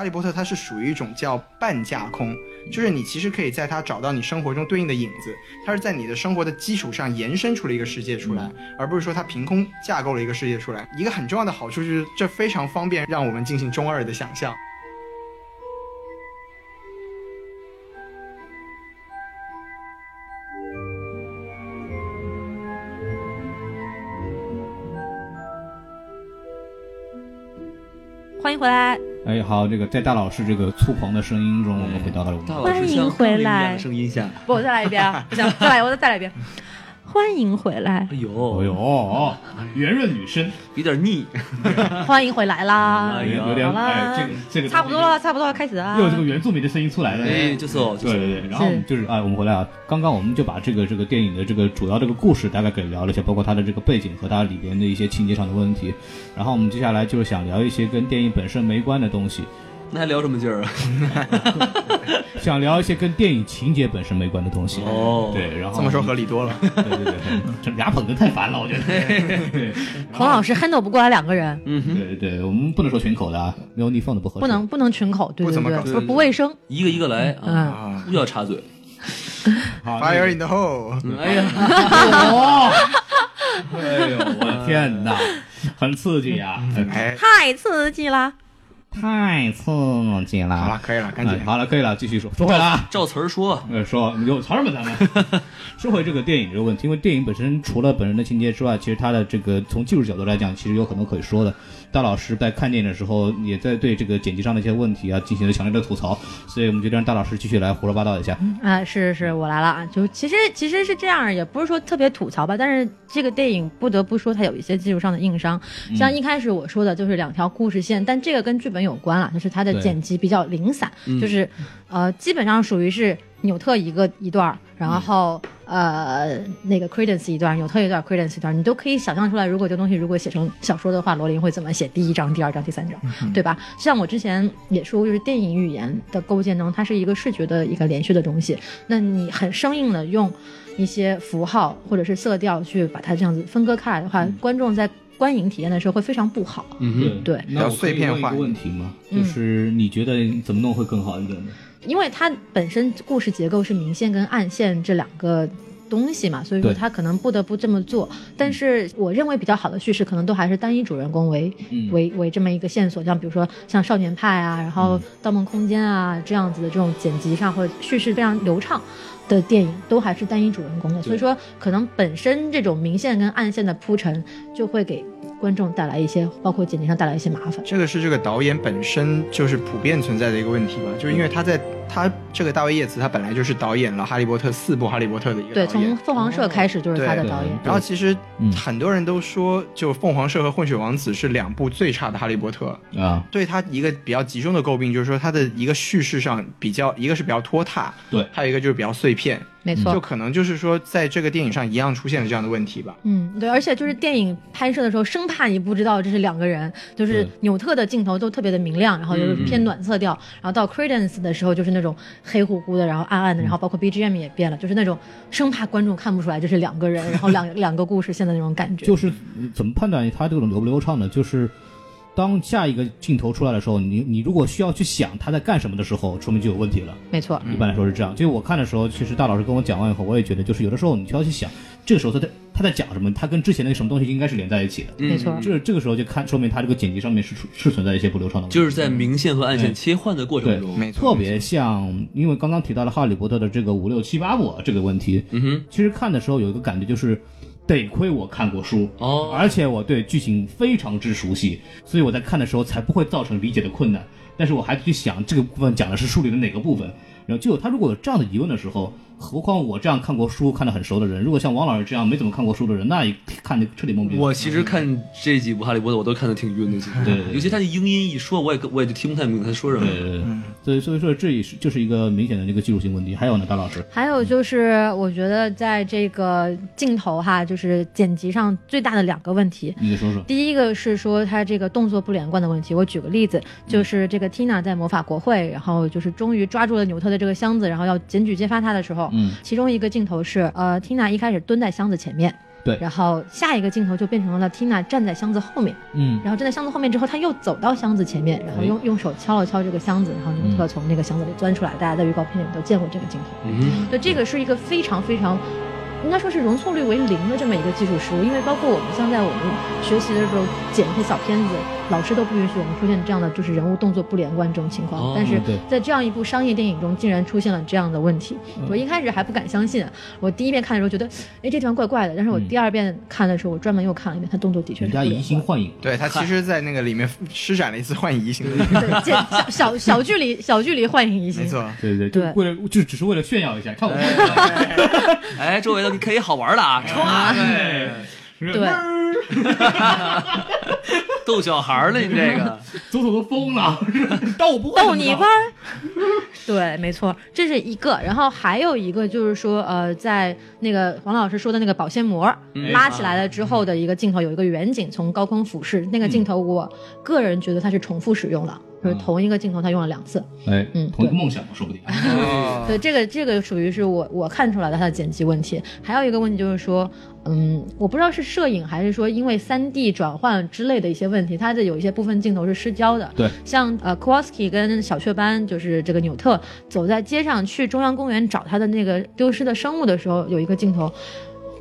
哈利波特它是属于一种叫半架空，就是你其实可以在它找到你生活中对应的影子，它是在你的生活的基础上延伸出了一个世界出来，而不是说它凭空架构了一个世界出来。一个很重要的好处就是这非常方便让我们进行中二的想象。欢迎回来。哎，好，这个在大老师这个粗犷的声音中，我们回到了我们。欢迎回来。声音下，不，我再来一遍啊！不行，再来，我再再来一遍。欢迎回来。哎呦，哎呦，圆润女生，有点腻。欢迎回来啦！哎呀有点好啦哎，这个这个差不多了，差不多了，开始啊！又有这个原住民的声音出来了。哎，就是哦，就是对对对，然后我们就是哎，我们回来啊，刚刚我们就把这个这个电影的这个主要这个故事大概给聊了一下，包括它的这个背景和它里边的一些情节上的问题。然后我们接下来就是想聊一些跟电影本身没关的东西，那还聊什么劲儿啊？想聊一些跟电影情节本身没关的东西。哦对，然后这么说合理多了。对对对，这俩捧哏太烦了，我觉得。对，孔老师 handle 不过来两个人，嗯哼，对对，我们不能说群口的啊，没有逆放的不合适。不能不能群口，对对对，不不卫生。一个一个来啊，嗯，啊不要插嘴。好。，Fire in the hole。嗯哎呀，哦，哎呦，我的天哪，很刺激呀、哎，太刺激了。太刺激了。好了，可以了，赶紧哎。好了，可以了，继续说，说回来啊。照词儿说，呃，说有词儿吗？咱们 说回这个电影这个问题，因为电影本身除了本身的情节之外，其实它的这个从技术角度来讲，其实有很多可以说的。大老师在看电影的时候，也在对这个剪辑上的一些问题啊进行了强烈的吐槽，所以我们就让大老师继续来胡说八道一下。啊，是是，我来了啊！就其实其实是这样，也不是说特别吐槽吧，但是这个电影不得不说它有一些技术上的硬伤，像一开始我说的就是两条故事线，但这个跟剧本有关了，就是它的剪辑比较零散，就是呃基本上属于是纽特一个一段，然后、呃那个 Credence 一段，纽特一段，Credence 一段，你都可以想象出来，如果这东西如果写成小说的话，罗琳会怎么写第一章、第二章、第三章，对吧？像我之前也说过，就是电影语言的构建中，它是一个视觉的一个连续的东西。那你很生硬的用一些符号或者是色调去把它这样子分割开来的话，观众在观影体验的时候会非常不好。嗯哼，对那碎片化问一个问题吗？嗯就是你觉得怎么弄会更好一点呢？因为它本身故事结构是明线跟暗线这两个东西嘛，所以说对它可能不得不这么做。但是我认为比较好的叙事可能都还是单一主人公为、嗯为为这么一个线索，像比如说像少年派啊，然后嗯盗梦空间啊这样子的这种剪辑上或者叙事非常流畅。的电影都还是单一主人公的，所以说可能本身这种明线跟暗线的铺陈就会给观众带来一些，包括剪辑上带来一些麻烦。这个是这个导演本身就是普遍存在的一个问题吧，就是因为他在他这个大卫叶茨，他本来就是导演了《哈利波特》四部《哈利波特》的一个对，从。凤凰社开始就是他的导演。然后其实嗯很多人都说，就《凤凰社》和《混血王子》是两部最差的《哈利波特》。啊，对他一个比较集中的诟病，就是说他的一个叙事上比较，一个是比较拖沓，对还有一个就是比较碎片，没错，就可能就是说在这个电影上一样出现了这样的问题吧。嗯，对，而且就是电影拍摄的时候，生怕你不知道这是两个人，就是纽特的镜头都特别的明亮，然后就是偏暖色调，然后到 Credence 的时候就是那种黑乎乎的，然后暗暗的，然后包括 BGM 也变了，就是那种生怕观众看不出来这是两个人，然后两两个故事线的那种感觉。就是嗯怎么判断它这种流不流畅呢？就是当下一个镜头出来的时候，你你如果需要去想他在干什么的时候，说明就有问题了。没错，一般来说是这样。就是我看的时候，其实大老师跟我讲完以后，我也觉得，就是有的时候你需要去想，这个时候他在他在讲什么，他跟之前那个什么东西应该是连在一起的。没错，这这个时候就看，说明他这个剪辑上面是是存在一些不流畅的问题。就是在明线和暗线切换的过程对中，没错，特别像，因为刚刚提到了《哈利波特》的这个五六七八部这个问题，嗯哼，其实看的时候有一个感觉就是，得亏我看过书，哦，而且我对剧情非常之熟悉，所以我在看的时候才不会造成理解的困难。但是我还去想这个部分讲的是书里的哪个部分，然后就有他如果有这样的疑问的时候，何况我这样看过书看得很熟的人，如果像王老师这样没怎么看过书的人，那也看得彻底懵逼。我其实看这几部《哈利波特》，我都看得挺晕的。其实对对对尤其他的英音一说，我也我也就听不太明白他说什么。对对对，所以所以说这也是就是一个明显的这个技术性问题。还有呢，大老师，还有就是，我觉得在这个镜头哈，就是剪辑上最大的两个问题。你给说说。第一个是说他这个动作不连贯的问题。我举个例子，就是这个 Tina 在魔法国会，然后就是终于抓住了纽特的这个箱子，然后要检举揭发他的时候，嗯，其中一个镜头是呃 Tina 一开始蹲在箱子前面，对然后下一个镜头就变成了 Tina 站在箱子后面，嗯，然后站在箱子后面之后，他又走到箱子前面，然后用用手敲了敲这个箱子，然后尼特从那个箱子里钻出来。大家在预告片里都见过这个镜头。嗯，对，这个是一个非常非常，应该说是容错率为零的这么一个技术失误。因为包括我们像在我们学习的时候剪一些小片子，老师都不允许我们出现这样的就是人物动作不连贯这种情况。哦但是对在这样一部商业电影中，竟然出现了这样的问题，我一开始还不敢相信。我第一遍看的时候觉得，哎，这地方怪怪的。但是我第二遍看的时候，我专门又看了一遍，他动作的确是不连人家移形贯换影，对他其实，在那个里面施展了一次幻移形的，对，剪小小小距离小距离幻影移形没。错。对对对就为了就只是为了炫耀一下，看我，哎，周围的可以好玩的啊，歘，对，逗小孩儿了，你这个。左手都疯了，逗不逗你玩儿。对，没错，这是一个。然后还有一个就是说，呃，在那个黄老师说的那个保鲜膜嗯。拉起来了之后的一个镜头，有一个远景从高空俯视，那个镜头我个人觉得它是重复使用了，就是同一个镜头他用了两次。哎，嗯同一个梦想，说不定。哦 对，这个这个属于是我我看出来的他的剪辑问题。还有一个问题就是说，嗯，我不知道是摄影还是说因为三 D 转换之类的一些问题，它的有一些部分镜头是失焦的。对，像呃 Kowalski 跟小雀斑，就是这个纽特走在街上去中央公园找他的那个丢失的生物的时候，有一个镜头。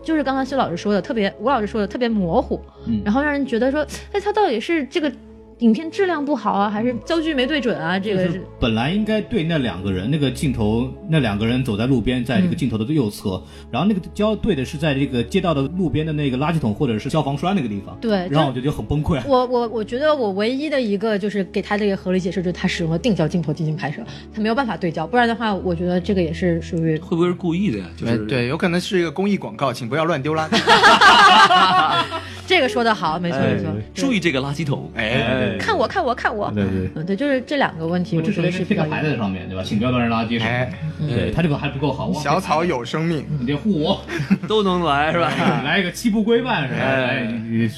就是刚刚薛老师说的，特别吴老师说的特别模糊，嗯然后让人觉得说，哎，他到底是这个影片质量不好啊，还是焦距没对准啊？这个是本来应该对那两个人，那个镜头，那两个人走在路边，在这个镜头的右侧，然后那个焦对的是在这个街道的路边的那个垃圾桶或者是消防栓那个地方，对然后我就觉得很崩溃。我我我觉得我唯一的一个就是给他这个合理解释，就是他使用了定焦镜头进行拍摄，他没有办法对焦，不然的话，我觉得这个也是属于会不会是故意的呀？就是哎对，有可能是一个公益广告，请不要乱丢垃圾。这个说的好，没错没错。注意这个垃圾桶。哎，看我看我看我，对对。嗯对，就是这两个问题，我这是比较应该贴个牌子在上面，对吧？请不要乱扔垃圾哎。对他这个还不够好，小草有生命。你得护我，都能来是吧？来一个七不规范是吧？哎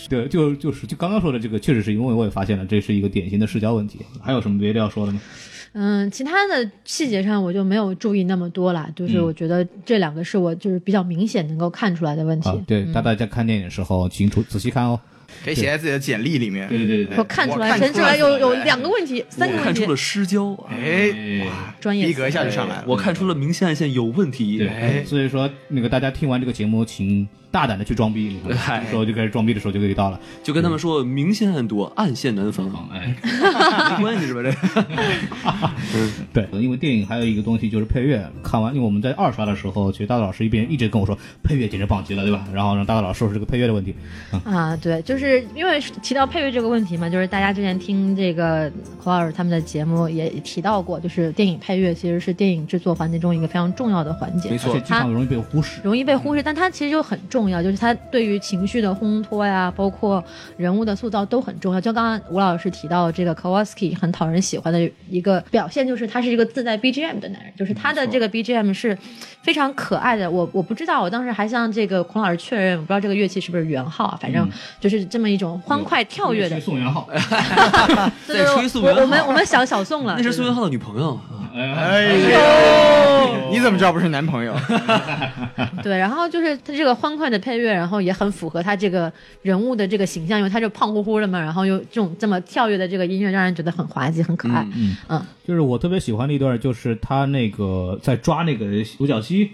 对，就就是就刚刚说的这个，确实是因为我也发现了，这是一个典型的社交问题。还有什么别的要说的吗？嗯，其他的细节上我就没有注意那么多了，就是嗯我觉得这两个是我就是比较明显能够看出来的问题啊。，对，大大家在看电影的时候，请注仔细看哦。可以写在自己的简历里面。对对对对我看出来，我看出来有有两个问题，三个问题看出了，失焦，啊哎，对。专业逼格一下就上来了。我看出了明线暗线有问题。对，哎所以说那个大家听完这个节目，请大胆的去装逼，你看，嗨这时候就开始装逼的时候就可以到了。就跟他们说明线暗躲，暗线难防，哎，没关系是吧？这个对，因为电影还有一个东西就是配乐，看完，因为我们在二刷的时候，其实大道老师一边一直跟我说配乐简直棒极了，对吧？然后让大道老师说说这个配乐的问题。啊，对，就是因为提到配乐这个问题嘛，就是大家之前听这个孔老师他们的节目也提到过，就是电影配乐其实是电影制作环节中一个非常重要的环节，没错而且经常容易被忽视。容易被忽视，但它其实就很重要，就是他对于情绪的烘托呀，包括人物的塑造都很重要。就刚刚吴老师提到这个 Kowalski 很讨人喜欢的一个表现，就是他是一个自带 BGM 的男人，就是他的这个 BGM 是非常可爱的。我我不知道，我当时还向这个孔老师确认，我不知道这个乐器是不是元号啊，反正就是这么一种欢快跳跃的。宋元浩，对在吹宋元我们我们想小宋了，那是宋元浩的女朋友。哎呦，你怎么知道不是男朋友？对，然后就是他这个欢快的配乐，然后也很符合他这个人物的这个形象，因为他就胖乎乎的嘛，然后又这种这么跳跃的这个音乐，让人觉得很滑稽、很可爱。嗯嗯就是我特别喜欢的一段，就是他那个在抓那个独角戏，叫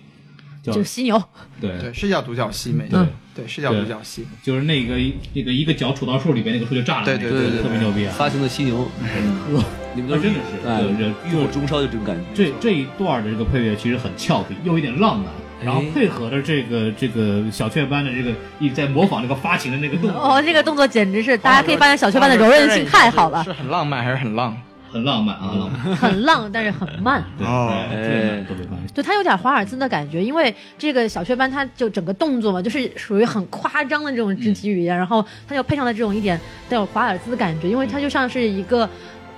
就是犀牛，对对，是叫独角犀，没对对，是叫独角戏。就是那个那个一个脚杵到树里边，那个树就炸了，对对对对特别牛逼啊！发行的犀牛，你们真的是哎对对浴火中烧就这种感觉。这这一段的这个配乐其实很俏皮，又有点浪漫，然后哎配合着这个这个小雀斑的这个一直在模仿那个发情的那个动作。哦，这个动作简直是，大家可以发现小雀斑的柔韧性太好了。是很浪漫还是很浪？很浪漫啊，浪漫。很浪，但是很慢。对哦对特别慢特别慢。对，他有点华尔兹的感觉，因为这个小雀斑，它就整个动作嘛，就是属于很夸张的这种肢体语言，然后它又配上了这种一点带有华尔兹的感觉，因为它就像是一个。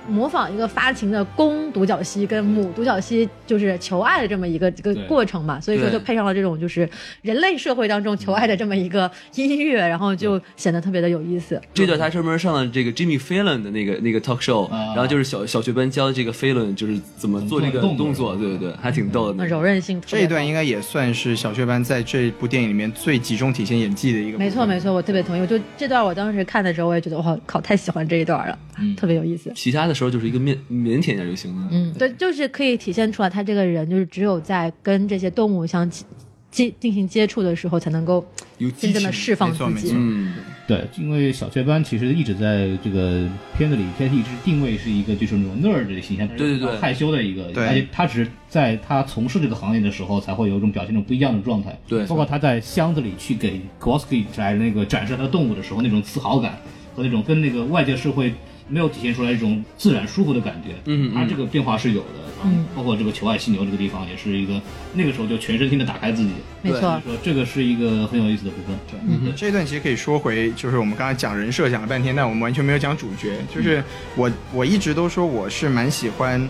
模仿一个发情的公独角蜥跟母独角蜥就是求爱的这么一个一个过程嘛，所以说就配上了这种就是人类社会当中求爱的这么一个音乐，然后就显得特别的有意思。这段他专门上了这个 Jimmy Fallon 的那个那个 talk show，、啊然后就是小小学班教这个 Fallon 就是怎么做这个动作，对对对，还挺逗的。柔韧性特别这一段应该也算是小学班在这部电影里面最集中体现演技的一个。没错没错，我特别同意。我就这段我当时看的时候，我也觉得哇靠，太喜欢这一段了，嗯特别有意思。其他的时候就是一个腼腼腆一点就行了。嗯，对，就是可以体现出来，他这个人就是只有在跟这些动物相接接进行接触的时候，才能够有真正的释放自己。嗯，对，因为小雀斑其实一直在这个片子里，它一直定位是一个就是那种 nerd 的形象，对对对。害羞的一个，对。而且他只是在他从事这个行业的时候，才会有一种表现一种不一样的状态。对。包括他在箱子里去给 Kowalski 来那个展示他的动物的时候，那种自豪感和那种跟那个外界社会没有体现出来一种自然舒服的感觉。嗯嗯他这个变化是有的。嗯，包括这个求爱犀牛这个地方，也是一个那个时候就全身心的打开自己。没错这个是一个很有意思的部分。对，嗯这一段其实可以说回，就是我们刚才讲人设讲了半天，但我们完全没有讲主角。就是我我一直都说我是蛮喜欢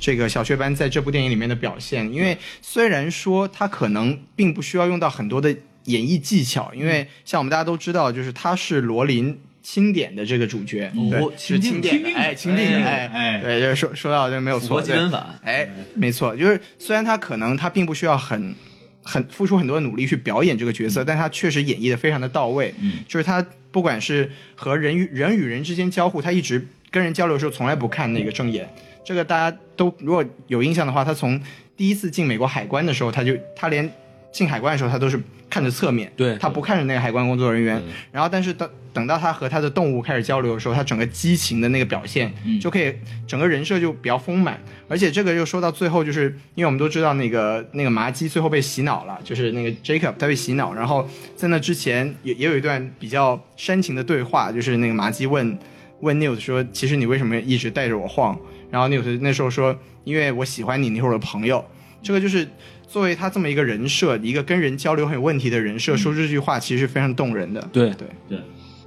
这个小雀斑在这部电影里面的表现，因为虽然说他可能并不需要用到很多的演绎技巧，因为像我们大家都知道，就是他是罗琳。钦点的这个主角，对，是钦点的，哎，钦定的，哎，哎对，就是说说到这没有错，符合基本法。哎，没错，就是虽然他可能他并不需要很很付出很多的努力去表演这个角色，但他确实演绎的非常的到位。嗯，就是他不管是和人与人与人之间交互，他一直跟人交流的时候从来不看那个正眼。这个大家都如果有印象的话，他从第一次进美国海关的时候，他就他连进海关的时候，他都是看着侧面，对他不看着那个海关工作人员。然后，但是等等到他和他的动物开始交流的时候，他整个激情的那个表现，嗯就可以整个人设就比较丰满。而且这个又说到最后，就是因为我们都知道那个那个麻鸡最后被洗脑了，就是那个 Jacob 他被洗脑，然后在那之前也也有一段比较煽情的对话，就是那个麻鸡问问 News 说，其实你为什么一直带着我晃？然后 News 那时候说，因为我喜欢你，你是我的朋友。这个就是作为他这么一个人设，一个跟人交流很有问题的人设，说这句话其实是非常动人的。对。对，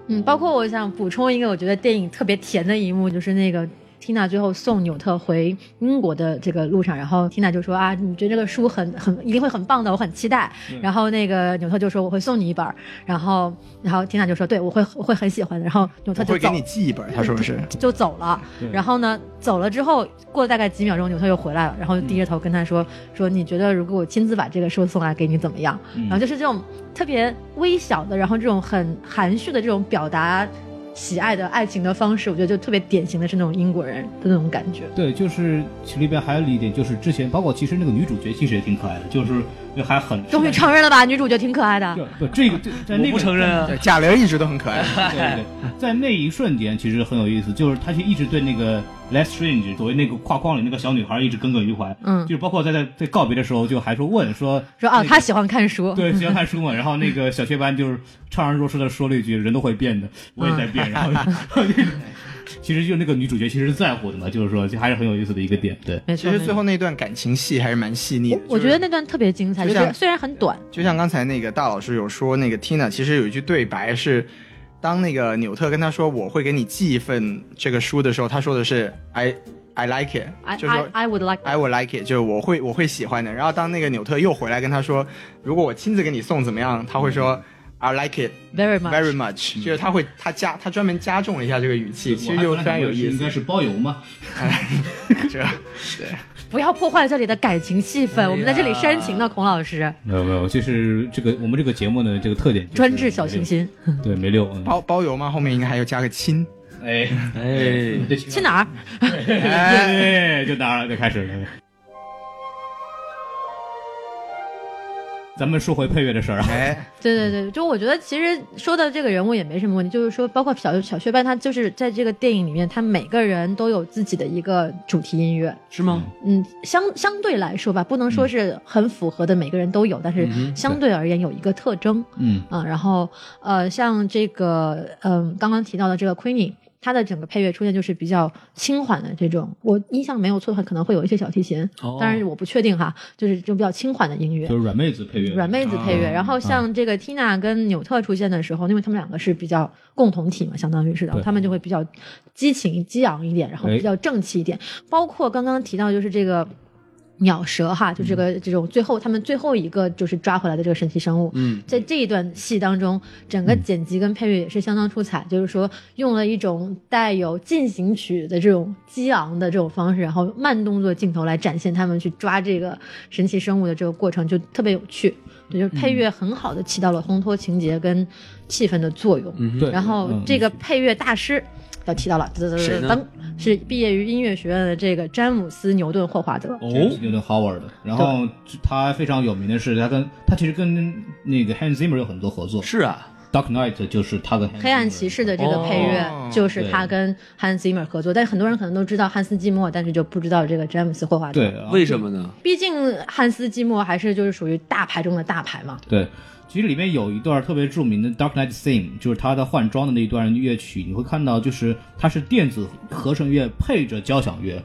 嗯，包括我想补充一个，我觉得电影特别甜的一幕，就是那个 Tina 最后送纽特回英国的这个路上，然后 Tina 就说啊，你觉得这个书很很一定会很棒的，我很期待。然后那个纽特就说我会送你一本，然后然后 Tina 就说对我会我会很喜欢的，然后纽特就走会给你寄一本，他说是。就走了。然后呢，走了之后，过了大概几秒钟，纽特又回来了，然后低着头跟他说：“说你觉得如果我亲自把这个书送来给你怎么样？”然后就是这种特别微小的，然后这种很含蓄的这种表达喜爱的爱情的方式，我觉得就特别典型的是那种英国人的那种感觉。对，就是其实里边还有一点，就是之前包括其实那个女主角其实也挺可爱的，就是就还很终于承认了吧，女主角挺可爱的。就不这个这在那不承认啊对，贾玲一直都很可爱。对对对，在那一瞬间其实很有意思，就是他就一直对那个 Les Strange 所谓那个画框里那个小女孩一直耿耿于怀，嗯就是包括在在在告别的时候就还说问说说啊，那个他喜欢看书。对喜欢看书嘛，然后那个小雀斑就是怅然若失的说了一句人都会变的，我也在变，然后其实就那个女主角其实是在乎的嘛，就是说这还是很有意思的一个点，对。没错，其实最后那段感情戏还是蛮细腻的。我我觉得那段特别精彩，就是虽然很短，就像刚才那个大老师有说，那个 Tina 其实有一句对白是，当那个纽特跟他说我会给你寄一份这个书的时候，他说的是 I I like it，I 就是说 I I would like I would like it，就是我会我会喜欢的。然后当那个纽特又回来跟他说，如果我亲自给你送怎么样，他会说 I like it very much。very much，就是他会他加他专门加重了一下这个语气，其实就非常有意思应该。是包邮嘛，这对。不要破坏这里的感情气氛，我们在这里煽情呢，孔老师，没有没有，就是这个我们这个节目呢这个特点就是专治小清新。对没溜，嗯包包邮吗？后面应该还要加个亲。哎哎，这去哪儿？哎，就当然就开始了。咱们说回配乐的事儿啊，哎，对对对，就我觉得其实说的这个人物也没什么问题，就是说，包括小小雀斑，他就是在这个电影里面，他每个人都有自己的一个主题音乐。是吗？嗯，相相对来说吧，不能说是很符合的，每个人都有，但是相对而言有一个特征。嗯啊，然后呃，像这个嗯、刚刚提到的这个 Queenie，它的整个配乐出现就是比较轻缓的这种，我印象没有错的话，可能会有一些小提琴，哦当然我不确定哈，就是这种比较轻缓的音乐。就是软妹子配乐，软妹子配乐，啊然后像这个 Tina 跟纽特出现的时候，因为他们两个是比较共同体嘛，相当于是，的他们就会比较激情激昂一点，然后哎比较正气一点。包括刚刚提到就是这个鸟蛇哈，就这个这种最后他们最后一个就是抓回来的这个神奇生物，嗯，在这一段戏当中，整个剪辑跟配乐也是相当出彩，就是说用了一种带有进行曲的这种激昂的这种方式，然后慢动作镜头来展现他们去抓这个神奇生物的这个过程，就特别有趣。对，就是配乐很好的起到了烘托情节跟气氛的作用。嗯对，然后嗯。这个配乐大师要提到了，噔噔噔，是毕业于音乐学院的这个詹姆斯·牛顿·霍华德。哦，牛顿 Howard。然后他非常有名的是，他跟他其实跟那个 Hans Zimmer 有很多合作。是啊，Dark Knight 就是他的黑暗骑士的这个配乐哦就是他跟汉斯季默合作，但是很多人可能都知道汉斯季默，但是就不知道这个詹姆斯霍华德。对，，为什么呢？毕竟汉斯季默还是就是属于大牌中的大牌嘛。对，其实里面有一段特别著名的 Dark Knight Theme，就是他的换装的那一段乐曲，你会看到，就是它是电子合成乐配着交响乐。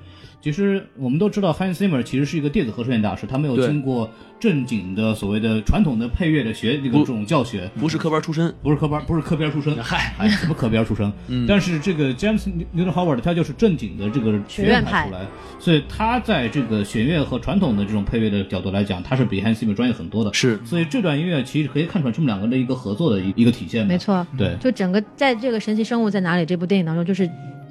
其实我们都知道，Hans Zimmer 其实是一个电子合成乐大师，他没有经过正经的所谓的传统的配乐的学这个这种教学，不是科班出身，不是科班，不是科边出身，嗨，哎，什么科边出身？但是这个 James Newton Howard 他就是正经的这个学院派出来，所以他在这个弦乐和传统的这种配乐的角度来讲，他是比 Hans Zimmer 专业很多的。是所以这段音乐其实可以看出来他们两个的一个合作的一一个体现。没错，对，就整个在这个神奇生物在哪里这部电影当中，就是。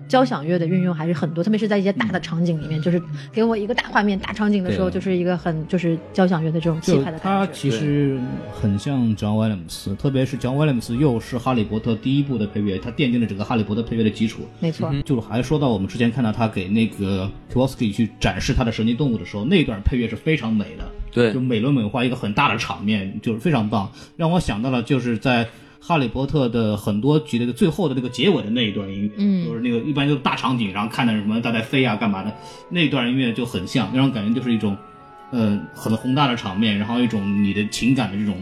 交响乐的运用还是很多，特别是在一些大的场景里面，就是给我一个大画面、大场景的时候，就是一个很就是交响乐的这种气派的他感觉。其实很像 John Williams，特别是 John Williams 又是哈利波特第一部的配乐，他奠定了整个哈利波特配乐的基础。没错，就还说到我们之前看到他给那个 Kowalski 去展示他的神奇动物的时候，那段配乐是非常美的，对就美轮美奂一个很大的场面，就是非常棒，让我想到了就是在。哈利波特的很多集的最后的那个结尾的那一段音乐，嗯。就是那个一般就是大场景，然后看的什么大在飞啊干嘛的，那段音乐就很像，那种感觉就是一种，呃，很宏大的场面，然后一种你的情感的这种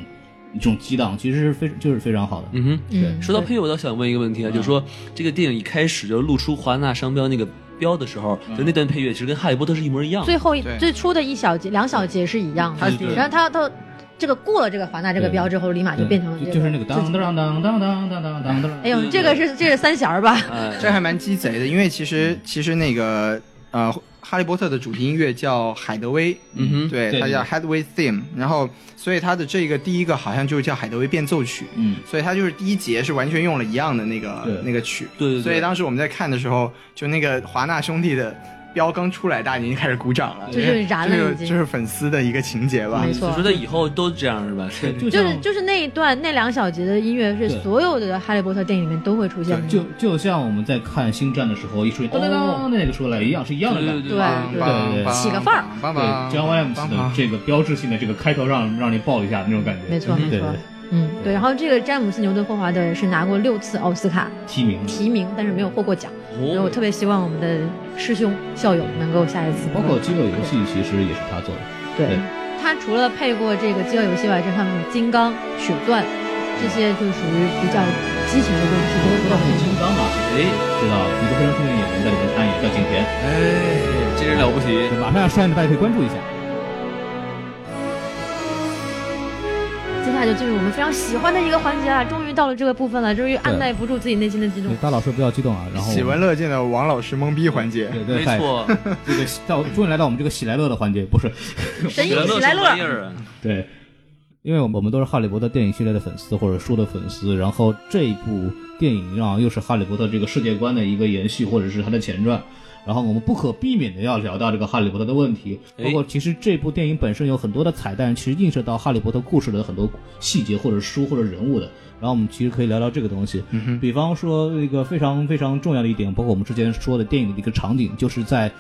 这种激荡，其实是非就是非常好的。嗯哼。对，说到配乐，我倒想问一个问题啊，就是说这个电影一开始就露出华纳商标那个标的时候，就那段配乐其实跟《哈利波特》是一模一样的。最后一最初的一小节、两小节是一样的，然后他他这个过了这个华纳这个标之后，立马就变成了这个，就就是那个当当当当当当当当当当。哎呦，这个是这是三弦儿吧？哎，这还蛮鸡贼的，因为其实其实那个呃，哈利波特的主题音乐叫海德威，嗯哼，对，它叫 Headway Theme，然后所以它的这个第一个好像就是叫海德威变奏曲，嗯，所以它就是第一节是完全用了一样的那个那个曲，对对对所以当时我们在看的时候，就那个华纳兄弟的标刚出来，大家已经开始鼓掌了，就是这个燃了已经就是粉丝的一个情节吧没。错我觉得以后都这样是吧？就就是就是那一段那两小节的音乐是所有的哈利波特电影里面都会出现的，就就像我们在看《星战》的时候，一出现当当当那个出来一样，是一样的感觉。对对对起个范儿对棒，John Williams 的这个标志性的这个开头让让你爆一下那种感觉。没错没错对对，嗯对。然后这个詹姆斯牛顿霍华德是拿过六次奥斯卡提名，提名，但是没有获过奖，所以我哦，特别希望我们的师兄校友能够下一次包括《饥饿游戏》其实也是他做的。对对，他除了配过这个《饥饿游戏》外，像他们《金刚》《血钻》这些，就属于比较激情的东西。说到这个金刚啊，哎，知道一个非常著名的演员在里面参演，叫景甜，哎，真是了不起，马上要上映的，大家可以关注一下。接下来就进入我们非常喜欢的一个环节了，终于到了这个部分了，终于按耐不住自己内心的激动，。大老师不要激动啊，然后喜闻乐见的王老师懵逼环节，对对，没错，这个到终于来到我们这个喜来乐的环节，不是。神医喜来乐？对，因为我们我们都是哈利波特电影系列的粉丝或者书的粉丝，然后这一部电影让又是哈利波特这个世界观的一个延续，或者是它的前传。然后我们不可避免的要聊到这个哈利波特的问题，哎包括其实这部电影本身有很多的彩蛋，其实映射到哈利波特故事的很多细节或者书或者人物的。然后我们其实可以聊聊这个东西，比方说一个非常非常重要的一点，包括我们之前说的电影的一个场景，就是在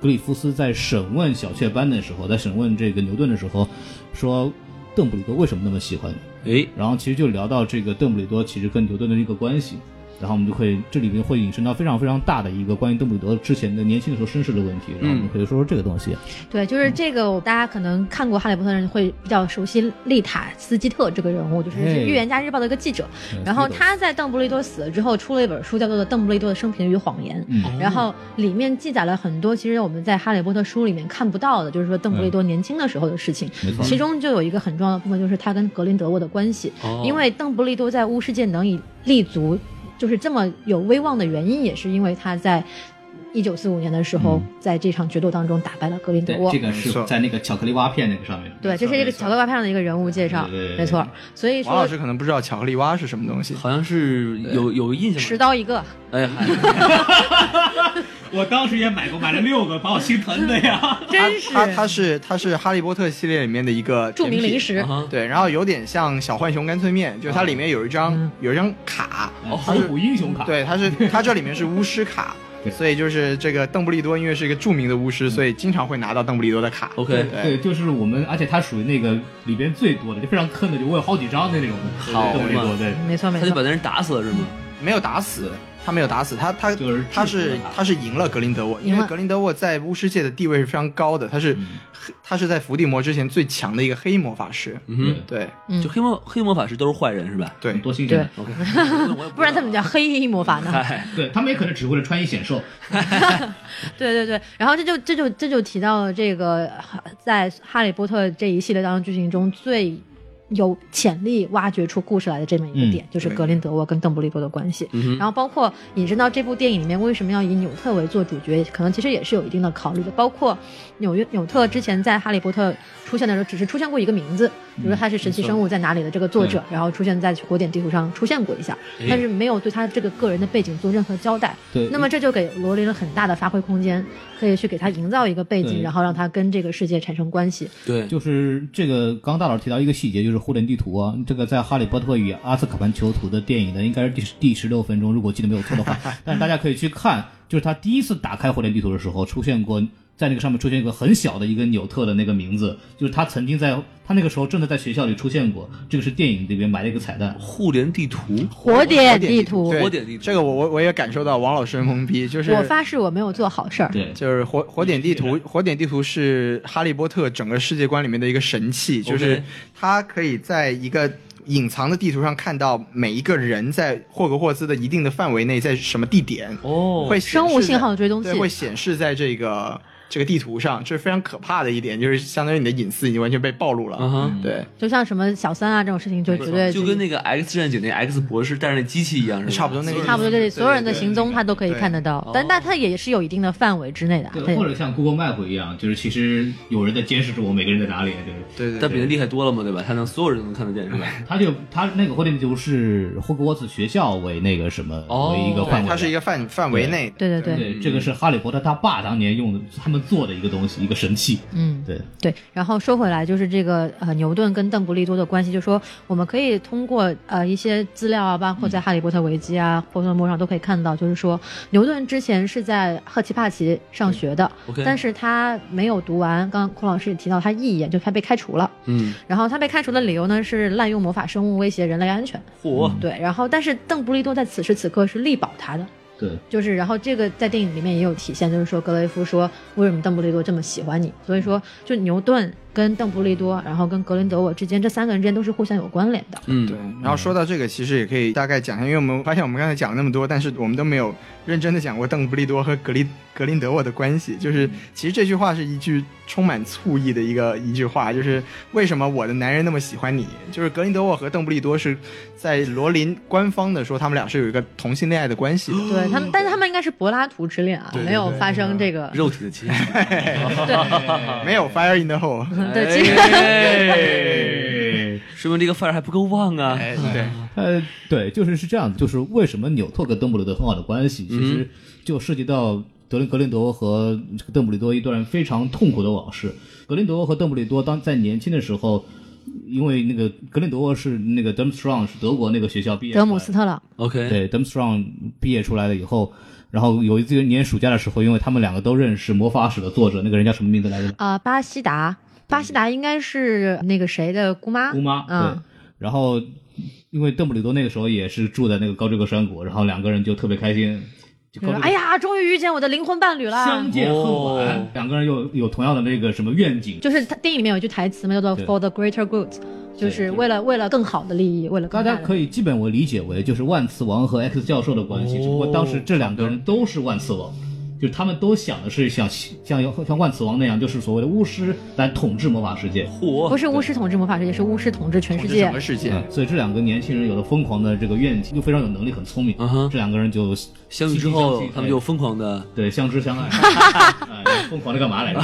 格里夫斯在审问小雀斑的时候，在审问这个牛顿的时候，说邓布利多为什么那么喜欢你？哎，然后其实就聊到这个邓布利多其实跟牛顿的一个关系。然后我们就会这里面会引申到非常非常大的一个关于邓布利多之前的年轻的时候身世的问题，然后我们可以说说这个东西。对，就是这个，大家可能看过《哈利波特》的人会比较熟悉丽塔斯基特这个人物，就是预言家日报》的一个记者。然后他在邓布利多死了之后，出了一本书，叫做《邓布利多的生平与谎言》。嗯然后里面记载了很多其实我们在《哈利波特》书里面看不到的，就是说邓布利多年轻的时候的事情。没错其中就有一个很重要的部分，就是他跟格林德沃的关系。哦因为邓布利多在巫师界能以立足，就是这么有威望的原因，也是因为他在一九四五年的时候，在这场决斗当中打败了格林德沃。对，这个是在那个巧克力蛙片那个上面。对，这是一个巧克力蛙片上的一个人物介绍，没错。所以说，王老师可能不知道巧克力蛙是什么东西。好像是有有印象吧。十刀一个，哎嗨，我当时也买过，买了六个，把我心疼的呀。真是它它是它是哈利波特系列里面的一个著名零食对，然后有点像小浣熊干脆面，就是它里面有一张、嗯有一张卡，哦，虎虎英雄卡。对，它是它这里面是巫师卡 对，所以就是这个邓布利多因为是一个著名的巫师，所以经常会拿到邓布利多的卡。OK 对，就是我们，而且它属于那个里边最多的，就非常坑的，就我有好几张的那种。好邓布利多，对，没错没错。他就把那人打死了是吗？没有打死，他没有打死他，他就是他是他。他是赢了格林德沃，因为格林德沃在巫师界的地位是非常高的，他是、嗯。他是在伏地魔之前最强的一个黑魔法师。嗯哼，对。嗯。就黑魔黑魔法师都是坏人是吧？对，多新鲜。OK，不然他怎么叫黑衣魔法呢？嗨，对。他们也可能只为了穿衣显瘦。对对对，然后这就这就这就提到了这个在《哈利波特》这一系列当中剧情中最有潜力挖掘出故事来的这么一个点，就是格林德沃跟邓布利多的关系。嗯然后包括引申到这部电影里面，为什么要以纽特为做主角，可能其实也是有一定的考虑的。包括纽约纽特之前在《哈利波特》出现的时候，只是出现过一个名字，比如说他是神奇生物在哪里的这个作者，然后出现在古典地图上出现过一下，但是没有对他这个个人的背景做任何交代。对，那么这就给罗琳了很大的发挥空间，可以去给他营造一个背景，然后让他跟这个世界产生关系。对，就是这个，刚刚大佬提到一个细节，就是互联地图啊，这个在《哈利波特与阿兹卡班囚徒》的电影呢，应该是第十第十六分钟，如果记得没有错的话，但是大家可以去看，就是他第一次打开互联地图的时候，出现过在那个上面出现一个很小的一个纽特的那个名字，就是他曾经在他那个时候真的在学校里出现过，这个是电影里边埋了一个彩蛋。互联地图，火点地地图，对火点地图。这个我我我也感受到王老师的懵逼，就是我发誓我没有做好事儿。对，就是火火点地图，火点地图是哈利波特整个世界观里面的一个神器，就是它可以在一个隐藏的地图上看到每一个人在霍格沃兹的一定的范围内在什么地点，哦，会显示在生物信号追踪器。对，会显示在这个这个地图上，这是非常可怕的一点，就是相当于你的隐私已经完全被暴露了。嗯哼，对，就像什么小三啊这种事情，就绝对就跟那个 X 战警那 X 博士带着那机器一样，是？差不多那个差不多，就是对所有人的行踪他都可以看得到，但但他也是有一定的范围之内的。对，或者像 Google Map 一样，就是其实有人在监视着我每个人在哪里，对。对对但比他厉害多了嘛，对吧？他能所有人都能看得见，是吧？他就他那个霍地图是霍格沃茨学校为那个什么、哦为一个范围的，对它是一个范范围内。对对对，对，这个是哈利波特他爸当年用的，他们做的一个东西，一个神器。嗯。对，对，然后说回来，就是这个呃牛顿跟邓布利多的关系，就说我们可以通过呃一些资料啊，包括在《哈利波特维基》啊、波特莫上都可以看到，就是说牛顿之前是在赫奇帕奇上学的，OK 但是他没有读完。刚刚孔老师也提到，他一眼就他被开除了，嗯，然后他被开除的理由呢是滥用魔法生物威胁人类安全。嚯，对，然后但是邓布利多在此时此刻是力保他的。对，就是，然后这个在电影里面也有体现，就是说格雷夫说为什么邓布利多这么喜欢你，所以说就牛顿跟邓布利多，然后跟格林德沃之间这三个人之间都是互相有关联的。嗯，对，然后说到这个，其实也可以大概讲一下，因为我们发现我们刚才讲了那么多，但是我们都没有认真的讲过邓布利多和格林格林德沃的关系。就是其实这句话是一句充满醋意的一个一句话，就是为什么我的男人那么喜欢你？就是格林德沃和邓布利多是在罗琳官方的说他们俩是有一个同性恋爱的关系的。对他们，但是他们应该是柏拉图之恋啊，对对没有发生这个。肉体的亲，没有 fire in the hole。对，其实哎，说明这个范儿还不够旺啊。哎，对，呃，对，就是是这样的，就是为什么纽特跟邓布利多很好的关系，其实就涉及到德林格林德沃和这个邓布利多一段非常痛苦的往事。格林德沃和邓布利多当在年轻的时候。因为那个格林德沃是那个 Durmstrang 是德国那个学校毕业的，德姆斯特朗，OK，对 Durmstrang 毕业出来了以后，然后有一次年暑假的时候，因为他们两个都认识魔法史的作者，那个人叫什么名字来着？啊，巴西达，巴西达应该是那个谁的姑妈，姑妈，嗯对。然后因因为邓布利多那个时候也是住在那个高这个山谷，然后两个人就特别开心，就哎呀，终于遇见我的灵魂伴侣了。相见恨晚，哦两个人又有同样的那个什么愿景。就是他电影里面有一句台词嘛，叫做 “For the greater good”，就是为了为了更好的利益，为了大更大的家可以基本我理解为就是万磁王和 X 教授的关系，只不过当时这两个人都是万磁王，就他们都想的是像像像万磁王那样，就是所谓的巫师来统治魔法世界。嚯，不是巫师统治魔法世界，是巫师统治全世界统治整个。世界。嗯，所以这两个年轻人有了疯狂的这个愿景，又非常有能力，很聪明。嗯哼这两个人就相遇之后他们就疯狂的对相知相爱，哎疯狂的干嘛来着？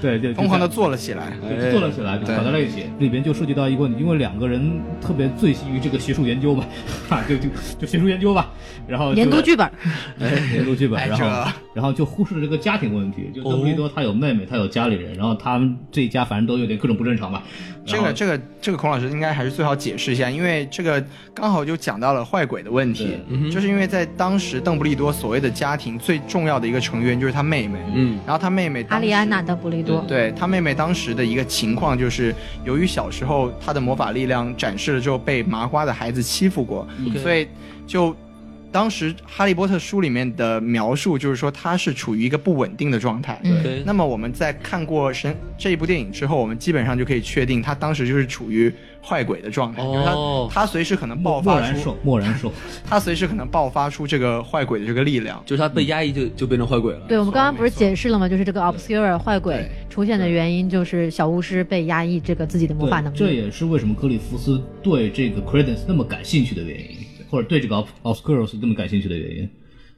对 对，就疯狂的这样做了起来。对，就做了起来，搞在了一起。里边就涉及到一个问题，因为两个人特别醉心于这个学术研究嘛，啊，就就就学术研究吧，然后研读剧本，研读剧本，哎然后然后就忽视了这个家庭问题。就邓布利多他有妹妹，他有家里人，然后他们这一家反正都有点各种不正常吧。这个这个这个孔老师应该还是最好解释一下，因为这个刚好就讲到了坏鬼的问题，就是因为在当时邓布利多所谓的家庭最重要的一个成员就是他妹妹，嗯然后他妹妹阿丽安娜·邓布利多。对他妹妹当时的一个情况就是，由于小时候他的魔法力量展示了之后被麻瓜的孩子欺负过所以就当时《哈利波特》书里面的描述就是说他是处于一个不稳定的状态。对那么我们在看过神这一部电影之后，我们基本上就可以确定，他当时就是处于坏鬼的状态，因为哦她她随时可能爆发出，然兽，默然兽，他随时可能爆发出这个坏鬼的这个力量。就是他被压抑就就变成坏鬼了。对，我们刚刚不是解释了吗？就是这个 obscure 坏鬼出现的原因，就是小巫师被压抑这个自己的魔法能力，这。也是为什么克里夫斯对这个 Credence 那么感兴趣的原因，或者对这个 Obscurus 这么感兴趣的原因，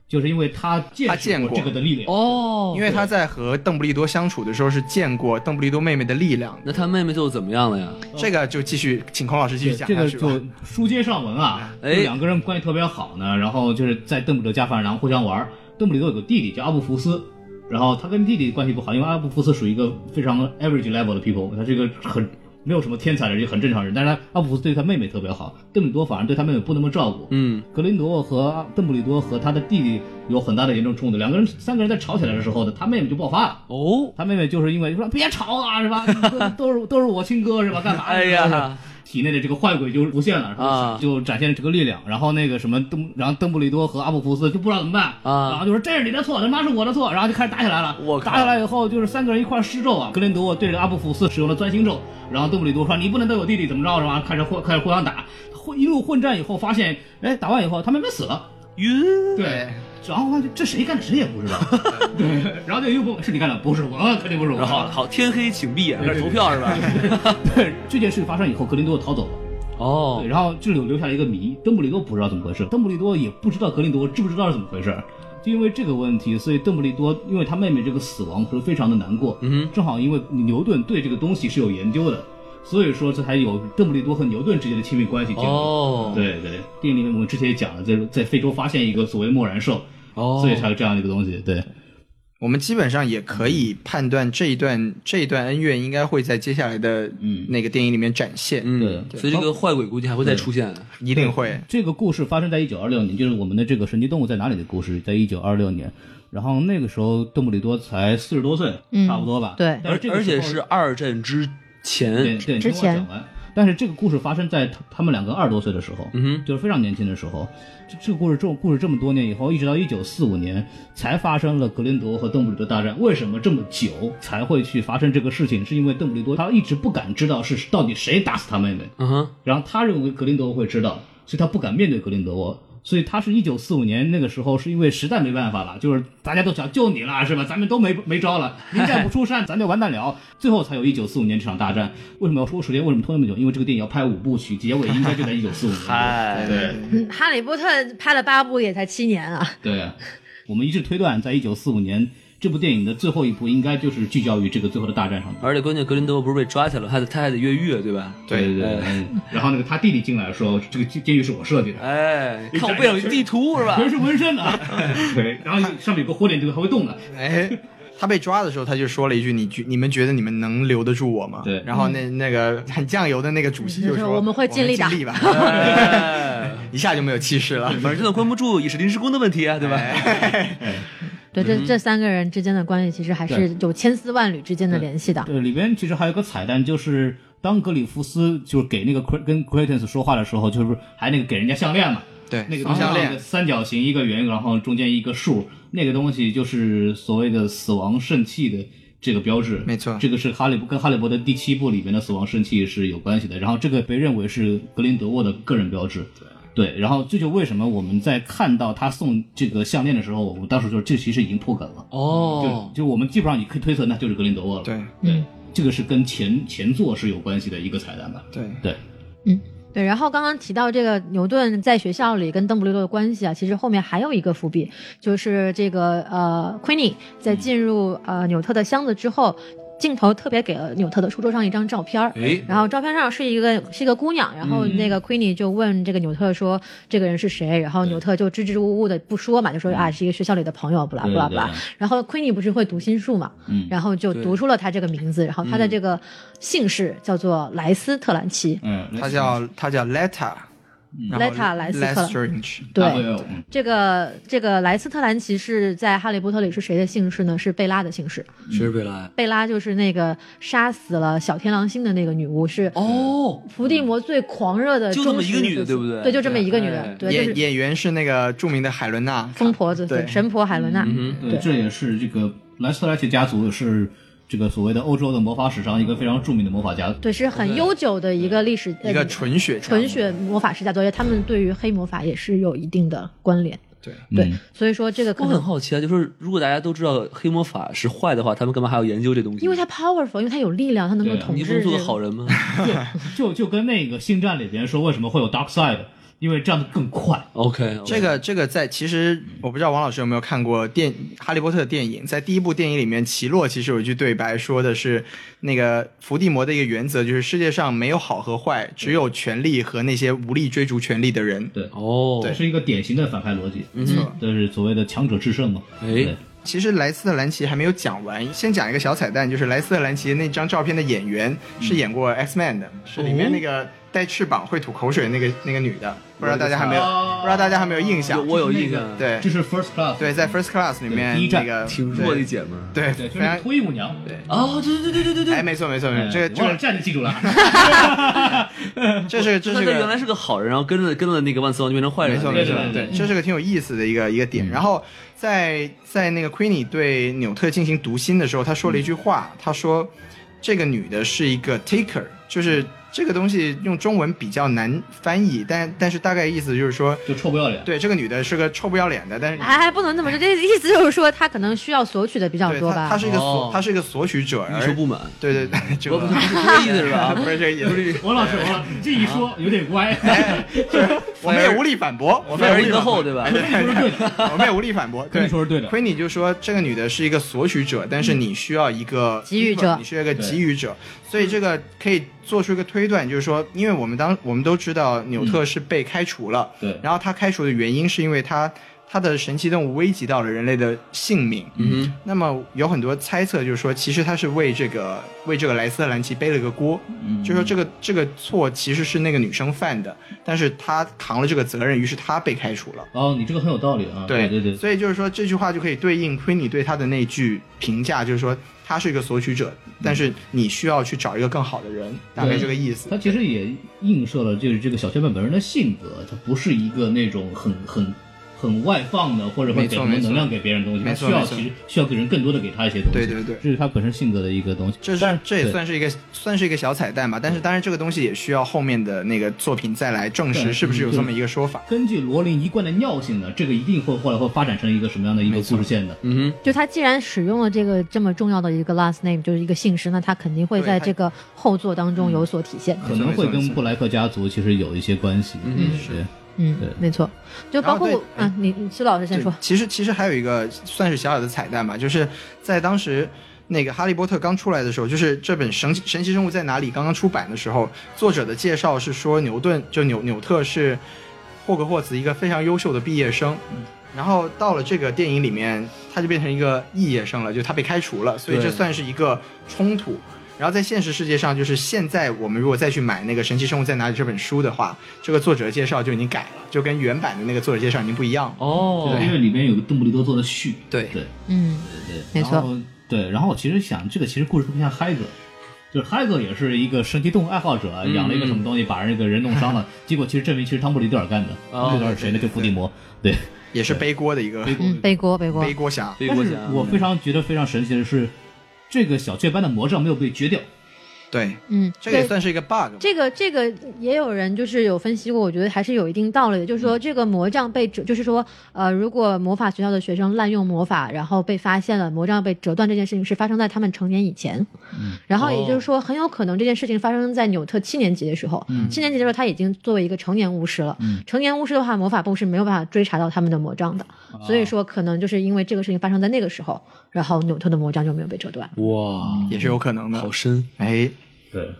就是因为他见他见过这个的力量。哦，因为他在和邓布利多相处的时候是见过邓布利多妹妹的力量，那他妹妹最后怎么样了呀？这个就继续请孔老师继续讲这个讲下去吧。就书接上文啊，哎两个人关系特别好呢，然后就是在邓布利多家饭然后互相玩。邓布利多有个弟弟叫阿布福斯，然后他跟弟弟关系不好，因为阿布福斯属于一个非常 average level 的 people，他是一个很没有什么天才的人，也很正常人。但是他阿布福斯对他妹妹特别好，邓布利多反而对他妹妹不那么照顾。嗯，格林多和邓布利多和他的弟弟有很大的严重冲突，两个人三个人在吵起来的时候呢，他妹妹就爆发了。哦，他妹妹就是因为说别吵啊，是吧？都都是 都是我亲哥是吧？干嘛？哎呀，体内的这个坏鬼就浮现了，是吧啊就展现了这个力量。然后那个什么邓，然后邓布利多和阿布福斯就不知道怎么办啊然后就说这是你的错，他妈是我的错，然后就开始打起来了。我打起来以后就是三个人一块儿施咒啊，格林德沃对着阿布福斯使用了钻心咒，然后邓布利多说你不能对我弟弟怎么着是吧？开始互开始互相打，混一路混战以后发现，哎，打完以后他妹妹死了。晕，对，然后这谁干的谁也不知道。对，然后就又问是你干的，不是我，肯定不是我。然后好，天黑请闭眼，开始投票是吧？对这件事发生以后，格林多逃走了。哦对，，然后这里留下了一个谜，邓布利多不知道怎么回事，邓布利多也不知道格林多知不知道是怎么回事。就因为这个问题，所以邓布利多因为他妹妹这个死亡，是非常的难过。嗯哼正好因为牛顿对这个东西是有研究的，所以说这才有邓布利多和牛顿之间的亲密关系建立。哦对对，电影里面我们之前也讲了，在在非洲发现一个所谓默然兽，哦，所以才有这样的一个东西。对，我们基本上也可以判断这一段这一段恩怨应该会在接下来的嗯那个电影里面展现，嗯，对所以这个坏鬼估计还会再出现。一定会。这个故事发生在一九二六年，就是我们的这个神奇动物在哪里的故事，在一九二六年。然后那个时候，邓布利多才四十多岁，嗯差不多吧。对但是这个而且是二战之对前，对，之前你听我讲完。但是这个故事发生在他他们两个二十多岁的时候，嗯，就是非常年轻的时候。这这个故事这种故事这么多年以后，一直到一九四五年才发生了格林德沃和邓布利多大战。为什么这么久才会去发生这个事情？是因为邓布利多他一直不敢知道是到底谁打死他妹妹，嗯哼，然后他认为格林德沃会知道，所以他不敢面对格林德沃。所以他是一九四五年那个时候，是因为实在没办法了，就是大家都想救你了，是吧？咱们都没没招了，您再不出山，咱就完蛋了。最后才有一九四五年这场大战。为什么要说？时间为什么拖那么久？因为这个电影要拍五部曲，结尾应该就在一九四五年。嗨，对嗯哈利波特拍了八部，也才七年啊。对，我们一致推断，在一九四五年这部电影的最后一部，应该就是聚焦于这个最后的大战上面。而且关键格林德沃不是被抓起来了，他得他还得越狱，对吧？对对对，嗯然后那个他弟弟进来说，这个监监狱是我设计的。哎，看我背上有地图是吧？全是纹身啊，对，然后上面有个火点，这个还会动的，哎，他被抓的时候，他就说了一句：“你觉你们觉得你们能留得住我吗？”对然后那那个很酱油的那个主席就说：“嗯我们会尽力的尽力吧。哎，”一下就没有气势了。反正就算关不住，也是临时工的问题啊，对吧？对，这这三个人之间的关系其实还是有千丝万缕之间的联系的。对，里边其实还有个彩蛋，就是当格里夫斯就是给那个 Cre- 跟 Cretens 说话的时候，就是还那个给人家项链嘛，对，那个松项链三角形一个圆，然后中间一个数，那个东西就是所谓的死亡圣器的这个标志。没错这个是哈利波跟哈利波特第七部里面的死亡圣器是有关系的。然后这个被认为是格林德沃的个人标志。对，然后这就为什么我们在看到他送这个项链的时候，我们当时就这其实已经破梗了。哦就，就我们基本上你可以推测，那就是格林德沃了。对对，这个是跟前前作是有关系的一个彩蛋吧？对，对，嗯对，然后刚刚提到这个牛顿在学校里跟邓布利多的关系啊，其实后面还有一个伏笔，就是这个呃，Queenie 在进入呃纽特的箱子之后，镜头特别给了纽特的书桌上一张照片然后照片上是一个是一个姑娘，然后那个 Queenie 就问这个纽特说这个人是谁，然后纽特就支支吾吾的不说嘛，就说啊是一个学校里的朋友，不啦不啦不啦。对。对对。然后 Queenie 不是会读心术嘛，嗯。然后就读出了他这个名字，然后他的这个姓氏叫做莱斯特兰奇。嗯，他叫他叫 Letta，然后 Letta 莱斯特。对。这个这个莱斯特兰奇是在《哈利波特》里是谁的姓氏呢？是贝拉的姓氏。谁是贝拉？贝拉就是那个杀死了小天狼星的那个女巫，是哦，伏地魔最狂热的就这么一个女的对不对？对，就这么一个女哎。的，对，演演员是那个著名的海伦娜，疯婆子，对。神婆海伦娜。嗯对，这也是这个莱斯特兰奇家族是这个所谓的欧洲的魔法史上一个非常著名的魔法家。对，是很悠久的一个历史，一个呃纯血纯血魔法世家族，而且他们对于黑魔法也是有一定的关联。对对嗯，所以说这个我很好奇啊，就是如果大家都知道黑魔法是坏的话，他们干嘛还要研究这东西？因为它 powerful，因为它有力量，它能够统治。你不能做个好人吗？就就跟那个星战里边说为什么会有 Dark Side，因为这样的更快。OK，这个这个在其实我不知道王老师有没有看过电《哈利波特》的电影，在第一部电影里面，奇洛其实有一句对白，说的是那个伏地魔的一个原则，就是世界上没有好和坏，只有权力和那些无力追逐权力的人。对，哦，这是一个典型的反派逻辑，没错。这是所谓的强者制胜嘛。哎对，其实莱斯特兰奇还没有讲完，先讲一个小彩蛋，就是莱斯特兰奇那张照片的演员是演过 X Man 的，是里面那个带翅膀会吐口水的那个那个女的，不知道大家还没有，不知道大家还没有印象？我有印象，对这是 First Class，对，在 First Class 里面那个挺弱的姐们。对，对，就是脱衣舞娘。对。哦，对对对对对对哎，对，没错没错没哎错，这个这样就记住了。这是这是个原来是个好人，然后跟着跟着那个万磁王就变成坏人。没错没错对对，对对，这是个挺有意思的一个一个点。然后在在那个 Queenie 对纽特进行读心的时候，他说了一句话，他说这个女的是一个 taker，就是这个东西用中文比较难翻译，但但是大概意思就是说，就臭不要脸。对这个女的是个臭不要脸的，但是。哎，不能这么说，这意思就是说她可能需要索取的比较多吧。她她是一个索哦她是一个索取者，而欲求不满。对对对，这个不是不是这个意思是吧？不是这个意思，王老师，王老师这一说有点歪。哎，就是我们也无力反驳，我们也无力反驳对吧哎对对对我们也无力反驳。对，你说是对的亏你就说这个女的是一个索取者，但是你需要一个给予者你需要一个给予者，所以这个可以做出一个推断，就是说，因为我们当我们都知道纽特是被开除了，对。然后他开除的原因是因为他他的神奇动物危及到了人类的性命，嗯那么有很多猜测，就是说，其实他是为这个为这个莱斯特兰奇背了个锅，嗯。就说这个这个错其实是那个女生犯的，但是他扛了这个责任，于是他被开除了。哦，你这个很有道理啊。对对对，所以就是说这句话就可以对应奎尼对他的那句评价，就是说他是一个索取者，但是你需要去找一个更好的人，大概这个意思他。其实也映射了就是这个小学本本人的性格，他不是一个那种很很很外放的，或者会给什么能量给别人的东西，需要其实需要给人更多的给他一些东西。对对对这是他本身性格的一个东西。这是但这也算是一个算是一个小彩蛋吧，但是当然这个东西也需要后面的那个作品再来证实是不是有这么一个说法。根据罗琳一贯的尿性呢，这个一定会后来会发展成一个什么样的一个故事线的。嗯哼就他既然使用了这个这么重要的一个 last name，就是一个姓氏，那他肯定会在这个后作当中有所体现。可能会跟布莱克家族其实有一些关系。嗯是嗯对，没错。就包括然后对啊，你你施老师先说。其实其实还有一个算是小小的彩蛋吧，就是在当时那个《哈利波特》刚出来的时候，就是这本神奇《神奇生物在哪里》刚刚出版的时候，作者的介绍是说牛顿就纽纽特是霍格沃茨一个非常优秀的毕业生。然后到了这个电影里面，他就变成一个肄业生了，就他被开除了，所以这算是一个冲突。然后在现实世界上，就是现在我们如果再去买那个《神奇生物在哪里》这本书的话，这个作者介绍就已经改了，就跟原版的那个作者介绍已经不一样了。哦。对，因为里面有个邓布利多做的序。对？对。嗯，对，没错。然后对，然后我其实想，这个其实故事特别像嗨格，就是哈利克也是一个神奇动物爱好者，嗯养了一个什么东西，把人这个人弄伤了，结果其实证明其实汤姆里德尔干的，哦这个是谁呢？就伏地魔，对，也是背锅的一个 背锅。嗯，背锅背锅。侠。背锅侠。但是，我非常觉得非常神奇的是，这个小雀斑的魔杖没有被撅掉，对，嗯，这个也算是一个 bug。这个这个也有人就是有分析过，我觉得还是有一定道理的。就是说，这个魔杖被折，就是说，呃，如果魔法学校的学生滥用魔法，然后被发现了，魔杖被折断这件事情是发生在他们成年以前。嗯，然后也就是说，很有可能这件事情发生在纽特七年级的时候。嗯七年级的时候，他已经作为一个成年巫师了。嗯成年巫师的话，魔法部是没有办法追查到他们的魔杖的。所以说，可能就是因为这个事情发生在那个时候，然后纽特的魔杖就没有被折断。哇，也是有可能的好。深，哎，对，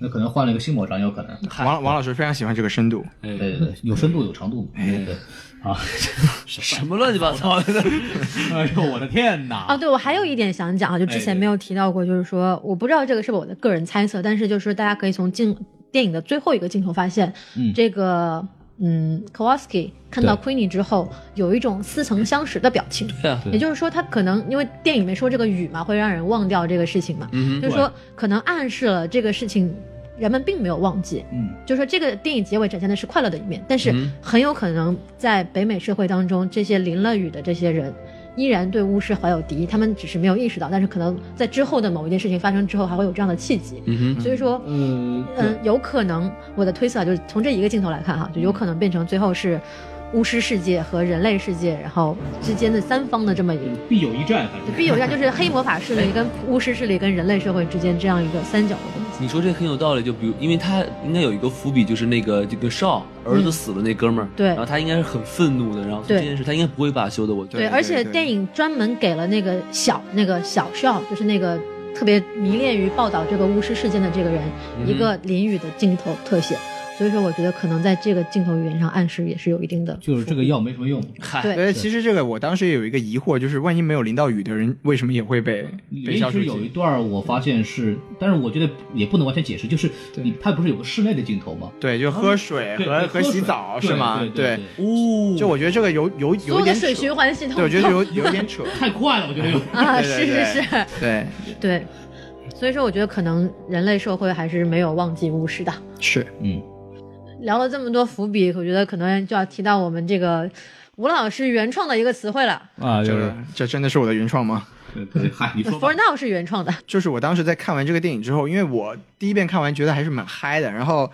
那可能换了一个新魔杖，有可能。王王老师非常喜欢这个深度。哎对对对，有深度有长度，对对。啊，什么乱七八糟的？哎呦我的天哪！啊，对，我还有一点想讲啊，就之前没有提到过，就是说，我不知道这个是不是我的个人猜测，但是就是，大家可以从镜电影的最后一个镜头发现，嗯这个嗯 Kowalski 看到 Queenie 之后，有一种似曾相识的表情。对啊，也就是说，他可能因为电影里面说这个雨嘛，会让人忘掉这个事情嘛，嗯就是说可能暗示了这个事情人们并没有忘记，嗯，就是说这个电影结尾展现的是快乐的一面，但是嗯很有可能在北美社会当中，这些淋了雨的这些人。依然对巫师怀有敌意，他们只是没有意识到，但是可能在之后的某一件事情发生之后，还会有这样的契机。嗯哼，所以说，嗯嗯，有可能我的推测啊，就是从这一个镜头来看哈，就有可能变成最后是巫师世界和人类世界，然后之间的三方的这么一个必有一战，反正必有一战，就是黑魔法势力跟巫师势力跟人类社会之间这样一个三角的东西。你说这很有道理，就比如，因为他应该有一个伏笔，就是那个这个少儿子死了那哥们儿，对然后他应该是很愤怒的，然后对这件事他应该不会罢休的，我觉得对。而且电影专门给了那个小那个小少，就是那个特别迷恋于报道这个巫师事件的这个人，嗯一个淋雨的镜头特写。所以说，我觉得可能在这个镜头语言上暗示也是有一定的。就是这个药没什么用，嗨，对对，其实这个我当时也有一个疑惑，就是万一没有淋到雨的人，为什么也会被被消除是有一段我发现是，但是我觉得也不能完全解释，就是你它不是有个室内的镜头吗？对，就喝水和和洗澡是吗？对对，哦，就我觉得这个有有有的有一点，水循环系统对，我觉得有有点 扯。太快了，我觉得有。啊，是是是，对，对。所以说，我觉得可能人类社会还是没有忘记巫师的。是嗯，聊了这么多伏笔，我觉得可能就要提到我们这个吴老师原创的一个词汇了。啊，这个就是这真的是我的原创吗？对对，嗨，你说 For 吧。Now 是原创的，就是我当时在看完这个电影之后，因为我第一遍看完觉得还是蛮嗨的，然后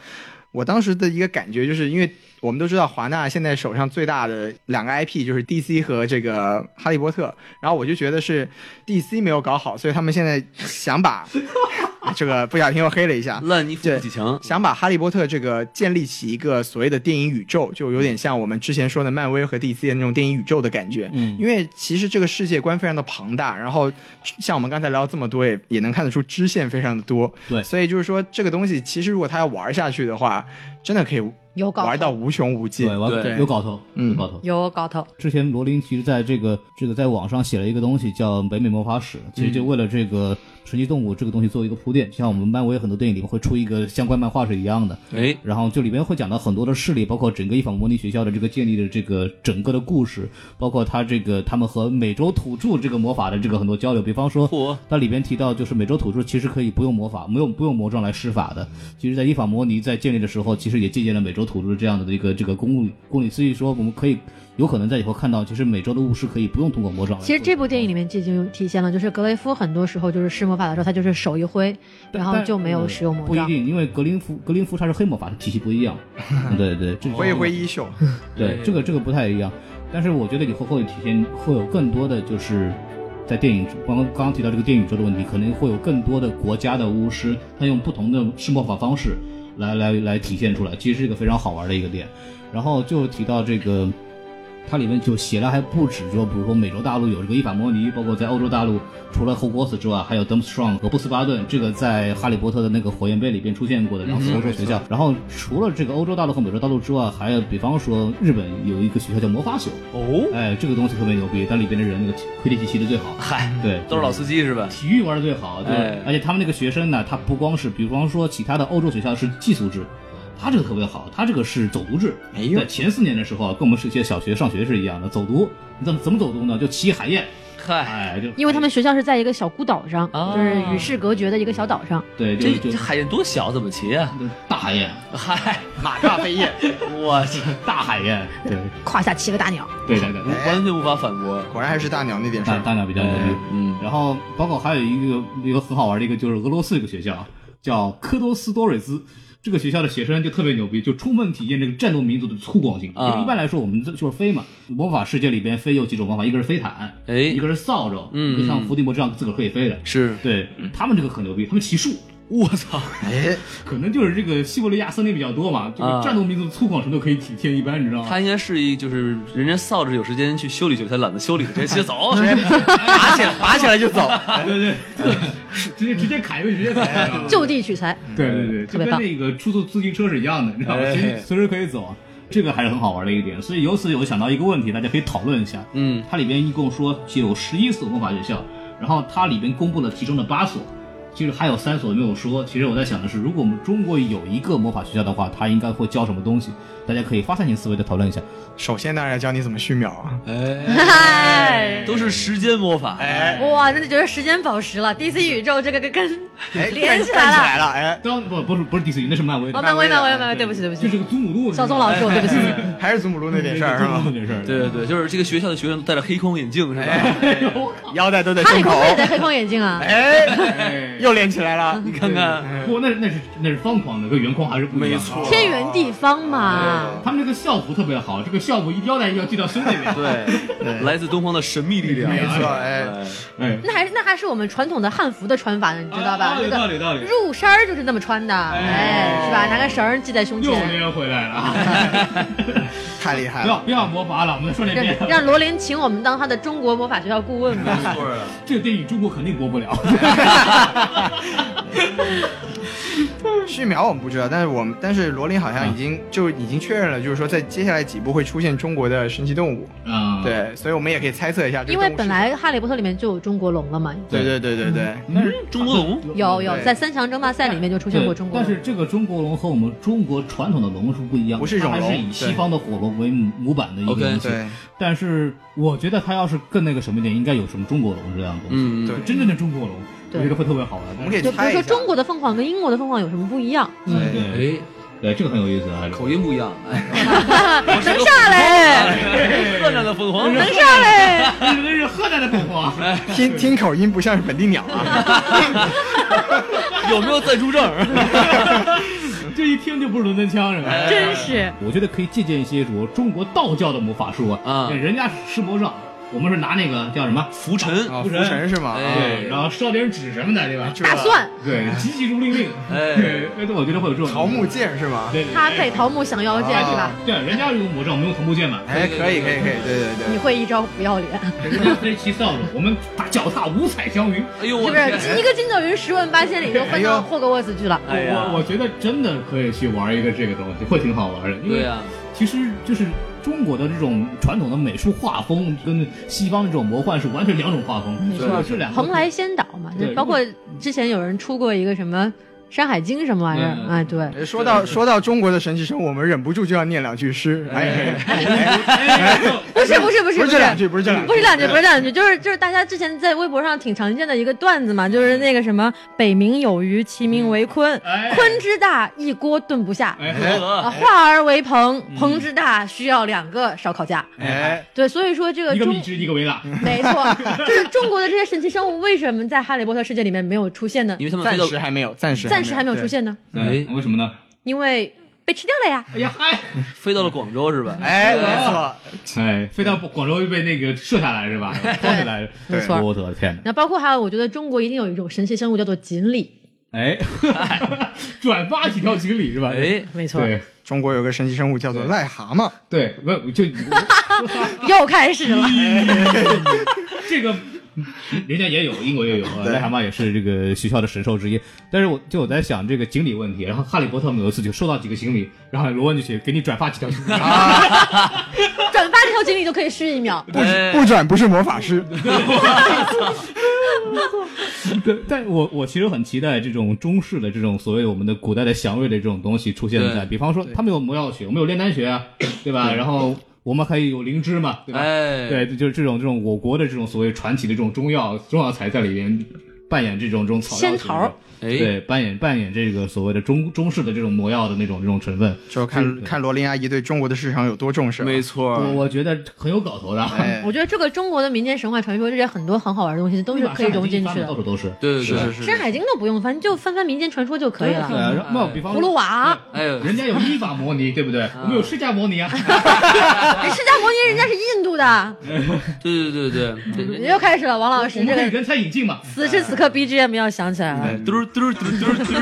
我当时的一个感觉就是因为。我们都知道华纳现在手上最大的两个 IP 就是 DC 和这个哈利波特，然后我就觉得是 DC 没有搞好，所以他们现在想把 这个不小心又黑了一下，烂泥扶不起墙，想把哈利波特这个建立起一个所谓的电影宇宙，就有点像我们之前说的漫威和 DC 的那种电影宇宙的感觉。嗯因为其实这个世界观非常的庞大，然后像我们刚才聊这么多，也也能看得出支线非常的多。对所以就是说这个东西，其实如果他要玩下去的话，真的可以有搞头玩到无穷无尽。对，有搞头，嗯有搞头。有搞头。之前罗琳其实在这个这个在网上写了一个东西叫《北美魔法史》，其实就为了这个神奇动物这个东西做一个铺垫，像我们漫威很多电影里面会出一个相关漫画是一样的。哎，然后就里面会讲到很多的势力，包括整个伊法模拟学校的这个建立的这个整个的故事，包括他这个他们和美洲土著这个魔法的这个很多交流。比方说，嚯，它里边提到，就是美洲土著其实可以不用魔法，没有不用魔杖来施法的。其实，在伊法摩尼在建立的时候，其实也借鉴了美洲土著这样的一个这个公理公理。所以说，我们可以有可能在以后看到，其实美洲的巫师可以不用通过魔杖。其实这部电影里面就已经体现了，就是格雷夫很多时候就是施魔法的时候，他就是手一挥，然后就没有使用魔杖。不一定，因为格林夫格林夫他是黑魔法体系不一样。对对，这是挥一挥衣袖，对，这个这个不太一样，但是我觉得以后会体现会有更多的就是在电影刚刚刚刚提到这个电影宇宙的问题，可能会有更多的国家的巫师，他用不同的施魔法方式来来来体现出来，其实是一个非常好玩的一个点。然后就提到这个。它里面就写了还不止，就比如说美洲大陆有这个伊法摩尼，包括在欧洲大陆除了霍格沃茨之外，还有德姆斯壮和布斯巴顿，这个在哈利波特的那个火焰杯里边出现过的，然后是欧洲学校。然后除了这个欧洲大陆和美洲大陆之外，还有比方说日本有一个学校叫魔法所，哦，哎，这个东西特别牛逼，但里边的人那个魁地奇骑的最好，嗨，对，都是老司机是吧？体育玩的最好，对，哎。而且他们那个学生呢，他不光是，比方说其他的欧洲学校是寄宿制，他这个特别好，他这个是走读制。哎呦在前四年的时候啊，跟我们是些小学上学是一样的，走读，你怎么怎么走读呢？就骑海燕，嗨，哎，就因为他们学校是在一个小孤岛上，啊就是与世隔绝的一个小岛上。对，就就这这海燕多小，怎么骑啊？大海燕，嗨，马大飞燕，我去，大海燕，对胯下骑个大鸟，对对对，完全无法反驳。果然还是大鸟那点事儿。大大鸟比较牛逼。嗯，然后包括还有一个一个很好玩的一个，就是俄罗斯一个学校叫科多斯多瑞兹。这个学校的写生就特别牛逼，就充分体现这个战斗民族的粗犷性。啊因为一般来说，我们就是飞嘛，魔法世界里边飞有几种方法，一个是飞毯，哎一个是扫帚，嗯一个像伏地魔这样自个儿可以飞的。是，对他们这个很牛逼，他们骑树，我操，哎，可能就是这个西伯利亚森林比较多嘛，这啊个战斗民族粗犷程度可以体现一般，你知道吗？他应该是一就是人家扫帚有时间去修理修理，他懒得修理，直接骑着走，拔起来拔起来就走。对对对，直接直接砍一个直接走，你知道吗就地取材。对对对，就跟特别棒那个出租自行车是一样的，你知道吗？哎随随时可以走，这个还是很好玩的一个点。所以由此我想到一个问题，大家可以讨论一下。嗯，它里边一共说有十一所魔法学校，然后它里边公布了其中的八所，其实还有三所没有说。其实我在想的是，如果我们中国有一个魔法学校的话，它应该会教什么东西？大家可以发散性思维的讨论一下。首先当然要教你怎么续秒啊。嗨，都是时间魔法。哎哇，那就觉得时间宝石了。DC 宇宙这个跟跟哎，连起来了。来了，哎，当不不是不是 DC，那是漫威哦，，漫威，漫威的漫威，对不起，对不起，就是个祖母路。小宋老师，我对不起。还是祖母路那点事儿是吗祖母路？那点事儿。对对对，就是这个学校的学生戴着黑框眼镜，是吧？哎，腰带都在哈利胸口波特也戴黑框眼镜啊。哎，哎，又连起来了。你看看，不，那是那是那是方框的，跟圆框还是不一样。没错天圆地方嘛，他们这个校服特别好，这个校服一腰带要系到胸那边。对，来自东方的神秘力量。没错，哎，哎，那还是那还是我们传统的汉服的穿法呢，你知道吧？啊有这个道理道理。入衫儿就是那么穿的，哎，是吧？拿个绳儿系在胸又前，连回来了，太厉害了。不要不要魔法了，我们说点别的。让 让罗琳请我们当他的中国魔法学校顾问吧。没错啊，这个电影中国肯定播不了。续苗我们不知道，但是我们但是罗琳好像已经就已经确认了，就是说在接下来几部会出现中国的神奇动物。啊，对，所以我们也可以猜测一下因为本来《哈利波特》里面就有中国龙了嘛，对对对对对，但是中国龙有有在三强争霸赛里面就出现过中国龙。但是这个中国龙和我们中国传统的龙是不一样的，不是一种龙它是以西方的火龙为模板的一个东西。对但是我觉得他要是更那个什么一点，应该有什么中国龙这样的东西。嗯，对真正的中国龙，我觉得会特别好玩。我们可以就比如猜一下。说中国的凤凰跟英国的凤凰有什么不一样？对对哎，对，这个很有意思啊。口音不一样，哎，能下来，河南的凤凰，能下来。那是河南的凤凰，听听口音不像是本地鸟啊。有没有暂住证？这一听就不是伦敦腔是吧？真是我觉得可以借鉴一些主中国道教的魔法术啊人家是师伯上，我们是拿那个叫什么浮尘，啊，浮尘是吗？哎对，然后烧点纸什么的，对吧？大蒜，对，急急如律令。哎对，那我觉得会有这种桃木剑是吗？对，对他配桃木降妖剑是吧？对，人家用魔杖，我们用桃木剑嘛。哎，可以可以可以，对对对。你会一招不要脸，人家可以骑扫帚，我们打脚踏五彩祥云。哎呦，是不是？一个筋斗云十万八千里就翻到霍格沃茨去了。哎我我觉得真的可以去玩一个这个东西，会挺好玩的。因为对呀，其实就是中国的这种传统的美术画风跟西方的这种魔幻是完全两种画风，没错是两个。蓬莱仙岛嘛，对包括之前有人出过一个什么《山海经》什么玩意儿，嗯哎，对，哎说到说到中国的神奇生物，我们忍不住就要念两句诗。哎，哎哎哎不是不是不是不是这两句，不是这两句，不是两句，不是两句，就是就是大家之前在微博上挺常见的一个段子嘛，就是那个什么“北冥有鱼，其名为鲲，哎鲲之大，一锅炖不下”。哎化而为鹏，鹏之大，需要两个烧烤架。哎，对，所以说这个中一个米汁，一个维拉。没错，就是中国的这些神奇生物为什么在哈利波特世界里面没有出现呢因？为他们暂时还没有，暂时暂时还没有出。现呢？哎为什么呢？因为被吃掉了呀。哎呀嗨！飞到了广州是吧？哎，没错，哎，飞到广州又被那个射下来是吧？放下来，没错我的天哪！那包括还有，我觉得中国一定有一种神奇生物叫做锦鲤。哎，转发几条锦鲤是吧？哎，没错，对中国有个神奇生物叫做癞蛤蟆，对，不就又开始了。这个。人家也有，英国也有，呃癞蛤蟆也是这个学校的神兽之一。但是我就我在想这个锦鲤问题，然后哈利波特们有一次就收到几个锦鲤，然后罗恩就写给你转发几条锦鲤，转发这条锦鲤就可以续一秒。不不转不是魔法师。对，但我我其实很期待这种中式的这种所谓我们的古代的祥瑞的这种东西出现在，对比方说他们有魔药学，我们有炼丹学啊，对吧？然后我们可以有灵芝嘛，对吧？哎，对，就是这种这种我国的这种所谓传奇的这种中药中药材在里面扮演这种这种草药哎，对，扮演扮演这个所谓的中中式的这种魔药的那种这种成分，就看看罗琳阿姨对中国的市场有多重视。没错我，我觉得很有搞头的。哎，我觉得这个中国的民间神话传说这些很多很好玩的东西都是可以融进去的。到处都是。对对对，是是山海经都不用翻，就翻翻民间传说就可以对啊，了。然后比方葫芦，娃，哎呦，人家有依法摩尼，对不对？我们有释迦摩尼啊。释迦摩尼人家是印度的，对对对对对，又开始了。王老师这个我们可以人才引进嘛。此时此刻 BGM 要响起来了。嘟儿嘟嘟嘟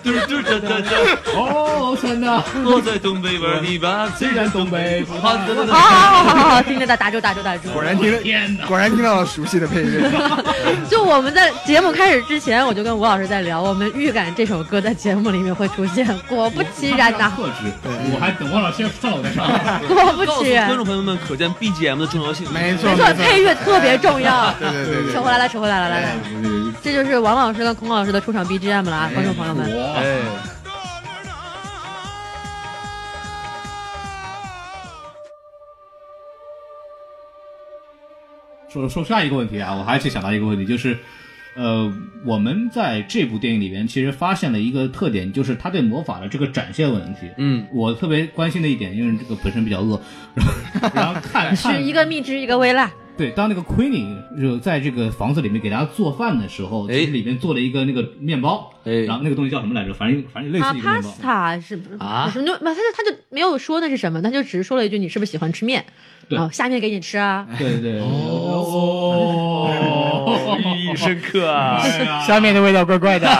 嘟嘟嘟嘟，哦，天哪！我在东北玩泥巴，虽然东北不好，好好好好好，听着打打住打住打住。果然听了，果然听到了熟悉的配乐。就我们在节目开始之前，我就跟吴老师在聊，我们预感这首歌在节目里面会出现，果不其然呐，克制，我还等王老师先上了我再上。果不其然观。众朋友们，可见 BGM 的重要性。没错，没错，配乐特别重要。对对对对扯回来了，扯回来了，来来，这就是王老师跟孔老师的出场 BGM 了啊，观众朋友们。说说下一个问题啊，我还去想到一个问题，就是，呃，我们在这部电影里边其实发现了一个特点，就是他对魔法的这个展现问题。嗯，我特别关心的一点，因为这个本身比较饿，然后看 是一个蜜汁一个微辣，对，当那个 Queenie 就在这个房子里面给大家做饭的时候，哎其实里面做了一个那个面包，哎然后那个东西叫什么来着？反正反正类似啊一个面包。，pasta 是不啊什么就他就他就没有说那是什么，他就只是说了一句你是不是喜欢吃面，对然后下面给你吃啊，对对对，哦，哦，意义深刻啊！下面的味道怪怪的。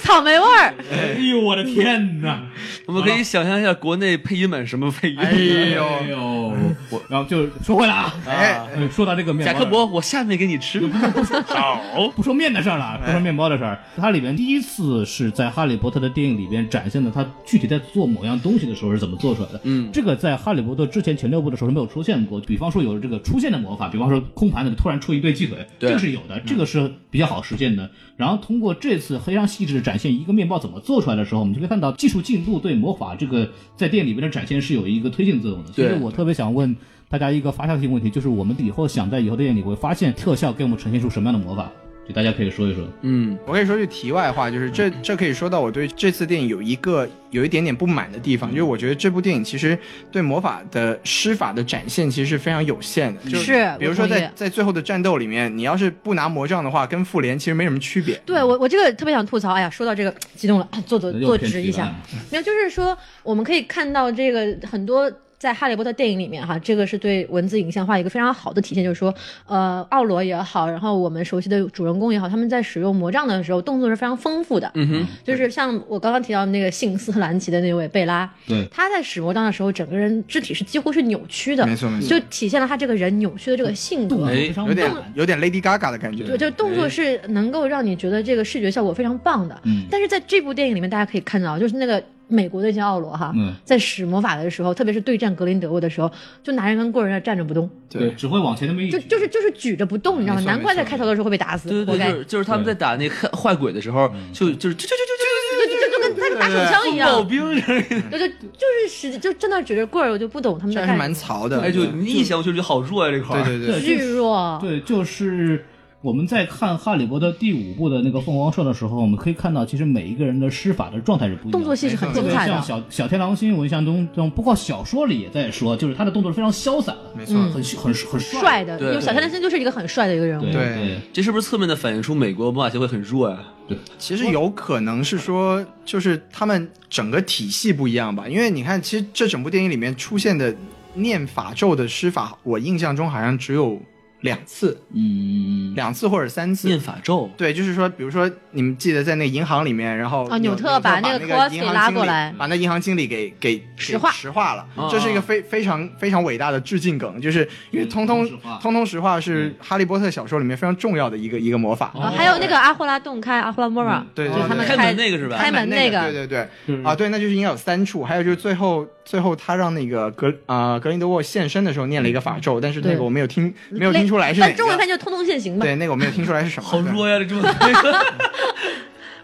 草莓味儿，哎呦我的天哪！我们可以想象一下国内配音版什么配音。哎哎呦，我然后就说回来啊，哎，呃说到这个面包，贾克伯，我下面给你吃。好，不说面的事儿了，不说面包的事儿。它里边第一次是在《哈利波特》的电影里边展现的，它具体在做某样东西的时候是怎么做出来的。嗯这个在《哈利波特》之前前六部的时候是没有出现过。比方说有这个出现的魔法，比方说空盘子里突然出一对鸡腿，对这个是有的，这个是比较好实现的。然后通过这次非常细致的展现一个面包怎么做出来的时候，我们就可以看到技术进步对魔法这个在店里边的展现是有一个推进作用的。所以我特别想问大家一个发酵性问题，就是我们以后想在以后的店里会发现特效给我们呈现出什么样的魔法？就大家可以说一说。嗯，我可以说句题外话，就是这这可以说到我对这次电影有一个有一点点不满的地方，就是我觉得这部电影其实对魔法的施法的展现其实是非常有限的，就是比如说在在最后的战斗里面，你要是不拿魔杖的话，跟复联其实没什么区别。对我，我这个特别想吐槽。哎呀，说到这个，激动了，坐坐坐直一下。没有，就是说我们可以看到这个很多在《哈利波特》电影里面哈，这个是对文字影像化一个非常好的体现，就是说，呃，奥罗也好，然后我们熟悉的主人公也好，他们在使用魔杖的时候，动作是非常丰富的。嗯哼，就是像我刚刚提到那个姓斯特兰奇的那位贝拉，对他在使魔杖的时候，整个人肢体是几乎是扭曲的，没错没错就体现了他这个人扭曲的这个性格。哎非常有点有点 Lady Gaga 的感觉。对，就动作是能够让你觉得这个视觉效果非常棒的。嗯但是在这部电影里面，大家可以看到，就是那个美国的那些奥罗哈，嗯在使魔法的时候，特别是对战格林德沃的时候，就拿一根棍儿在那站着不动，对，只会往前那么一就举就是就是举着不动，你知道吗？难怪在开头的时候会被打死，对对对，就是就是他们在打那个坏鬼的时候，就就是就就就就就就就跟他打手枪一样，兵似的。对 对，就是使就真的举着棍儿，我就不懂他们这还是蛮在干什么。潮的。哎，就你一想，我就觉得好弱呀，这块儿。对对对，对巨弱，对，就是我们在看《哈利波特》第五部的那个凤凰社的时候，我们可以看到，其实每一个人的施法的状态是不一样的。动作戏是很精彩的。像小小天狼星，我印象中中，包括小说里也在说，就是他的动作是非常潇洒的，没错。嗯很很很帅的，因对为小天狼星就是一个很帅的一个人物。对对对这是不是侧面的反映出美国魔法协会很弱呀？对其实有可能是说，就是他们整个体系不一样吧。因为你看，其实这整部电影里面出现的念法咒的施法，我印象中好像只有两次，嗯，两次或者三次。念法咒，对，就是说，比如说你们记得在那个银行里面，然后啊纽纽特把那个把那 Kowalski 银行经理拉过来。把那银行经理给给石化。石化了。哦。这是一个非非常非常伟大的致敬梗，就是因为通通通通石化。通通石化是哈利波特小说里面非常重要的一个一个魔法。啊还有那个阿霍拉洞开，阿霍拉莫拉，对对就是他们开门那个是吧？开门那个，对对对，啊，对，那就是应该有三处，还有就是最后最后他让那个格啊、格林德沃现身的时候念了一个法咒，但是那个我没有听没有听出来是哪个。但中文翻就通通现行吧。对，那个我没有听出来是什么。对好弱呀，这这么。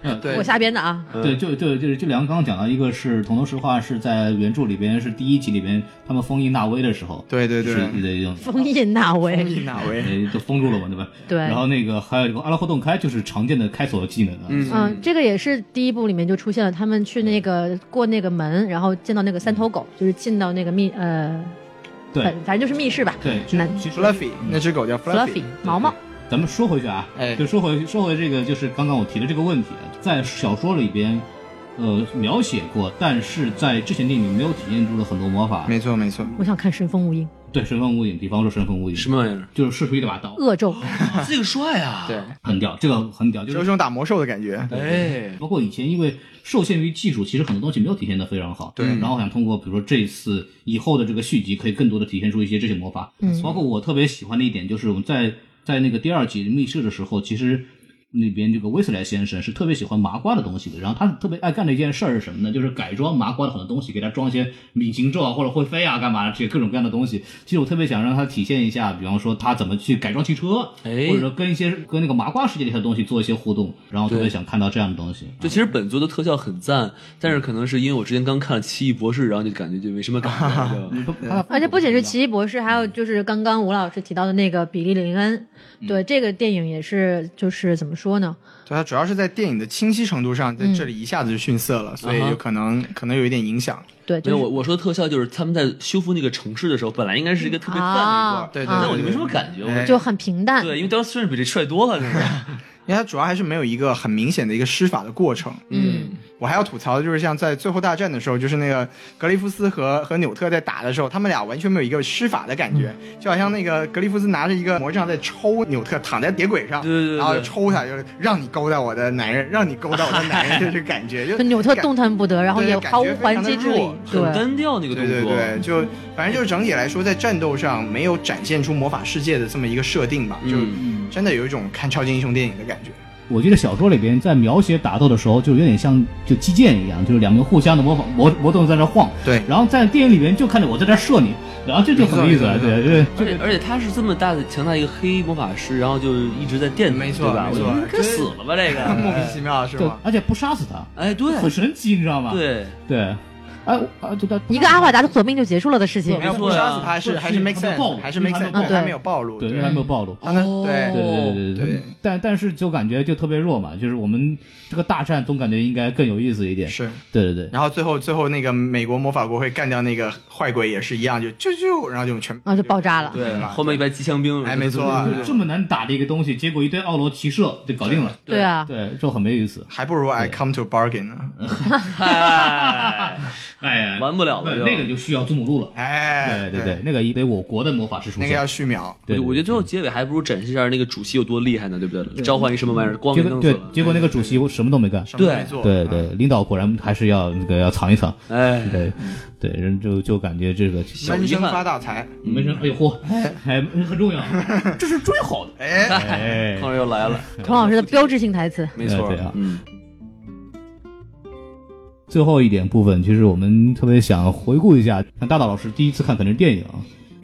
嗯，对。我瞎编的啊。对，就就就是这两个刚刚讲到，一个是《同头石化》是在原著里边是第一集里边他们封印纳威的时候，对对对。是的一种封印纳威，封印哪位？呃就封住了嘛，对吧？对。然后那个还有一个阿拉霍洞开，就是常见的开锁技能啊。嗯。嗯，这个也是第一部里面就出现了，他们去那个过那个门，然后见到那个三头狗，就是进到那个密呃，对。反反正就是密室吧。对，其男其实 Fluffy 那只狗叫 Fluffy 毛毛，咱们说回去啊，哎就说回说回这个，就是刚刚我提的这个问题，在小说里边，呃，描写过，但是在之前电影里没有体现出的很多魔法。没错没错。我想看神风无影，对，神风无影，比方说神风无影，什么玩意儿？就是射出一把刀，恶咒，这个帅啊！对，很屌，这个很屌，就是种打魔兽的感觉。哎，包括以前因为受限于技术，其实很多东西没有体现的非常好。对然后我想通过比如说这次以后的这个续集，可以更多的体现出一些这些魔法。嗯包括我特别喜欢的一点就是我们在在那个第二集密室的时候，其实。那边这个威斯莱先生是特别喜欢麻瓜的东西的，然后他特别爱干的一件事儿是什么呢？就是改装麻瓜的很多东西，给他装一些隐形咒啊，或者会飞啊，干嘛这些各种各样的东西。其实我特别想让他体现一下，比方说他怎么去改装汽车，哎或者说跟一些跟那个麻瓜世界里的东西做一些互动，然后特别想看到这样的东西。就其实本作的特效很赞，但是可能是因为我之前刚看了《奇异博士》，然后就感觉就没什么感觉。就 而且不仅是奇异博士，还有就是刚刚吴老师提到的那个比利林恩，对这个电影也是就是怎么说呢？对，它主要是在电影的清晰程度上，在这里一下子就逊色了，所以有可能可能有一点影响。对，没有，我我说的特效就是他们在修复那个城市的时候，本来应该是一个特别赞的一啊段，对对但我就没什么感觉。哎我就很平淡。对，因为当时虽然比这帅多了，就是 因为它主要还是没有一个很明显的一个施法的过程。嗯，我还要吐槽的就是像在最后大战的时候，就是那个格雷夫斯和和纽特在打的时候，他们俩完全没有一个施法的感觉，就好像那个格雷夫斯拿着一个魔杖在抽纽特，躺在铁轨上，对对对对然后抽他，就是让你勾搭我的男人，让你勾搭我的男人，就是感觉 就就纽特动弹不得，然后也毫无还击之力。很对，单调那个动对作。对对，就反正就是整体来说，在战斗上没有展现出魔法世界的这么一个设定吧，就嗯真的有一种看超级英雄电影的感觉。我记得小说里边在描写打斗的时候，就有点像就击剑一样，就是两个互相的模仿魔魔动在那晃。对然后在电影里边就看着我在这射你，然后这就很有意思了。对对，而且而且他是这么大的强大一个黑魔法师，然后就一直在电，没错吧？没错该死了吧这个 莫。名其妙是对吧？，而且不杀死他，哎，对很神奇，你知道吗？对，对，哎啊，就他一个阿瓦达的索命就结束了的事情没。有错呀不杀死他还是还是 make sense，还是 make sense，还没有暴露，对，还没有暴露。对对对对对对但但是就感觉就特别弱嘛，就是我们这个大战总感觉应该更有意思一点。是。对对对，然后最后最后那个美国魔法国会干掉那个坏鬼也是一样，就啾啾，然后就全啊就爆炸了对，后面一排机枪兵，哎没错啊这么难打的一个东西，结果一堆奥罗骑射就搞定了。对啊，对，就很没意思。还不如 I come to bargain 呢。哎，哎呀，完不了了那个就需要祖母绿了。哎，对对对，那个得我国的魔法师出现。那个要续秒。对，我觉得最后结尾还不如展示一下那个主席有多厉害呢，对不对？召唤一什么玩意儿，光结果对给弄死了。，结果那个主席什么都没干。对对对，领导果然还是要那个要藏一藏。哎，对对，人就就感觉这个闷声发大财。没事，哎呦嚯，还很重要，这是最好的。哎，哎康师又来了，孔老师的标志性台词。没错对啊，嗯，最后一点部分，其实我们特别想回顾一下，像大岛老师第一次看肯定是电影，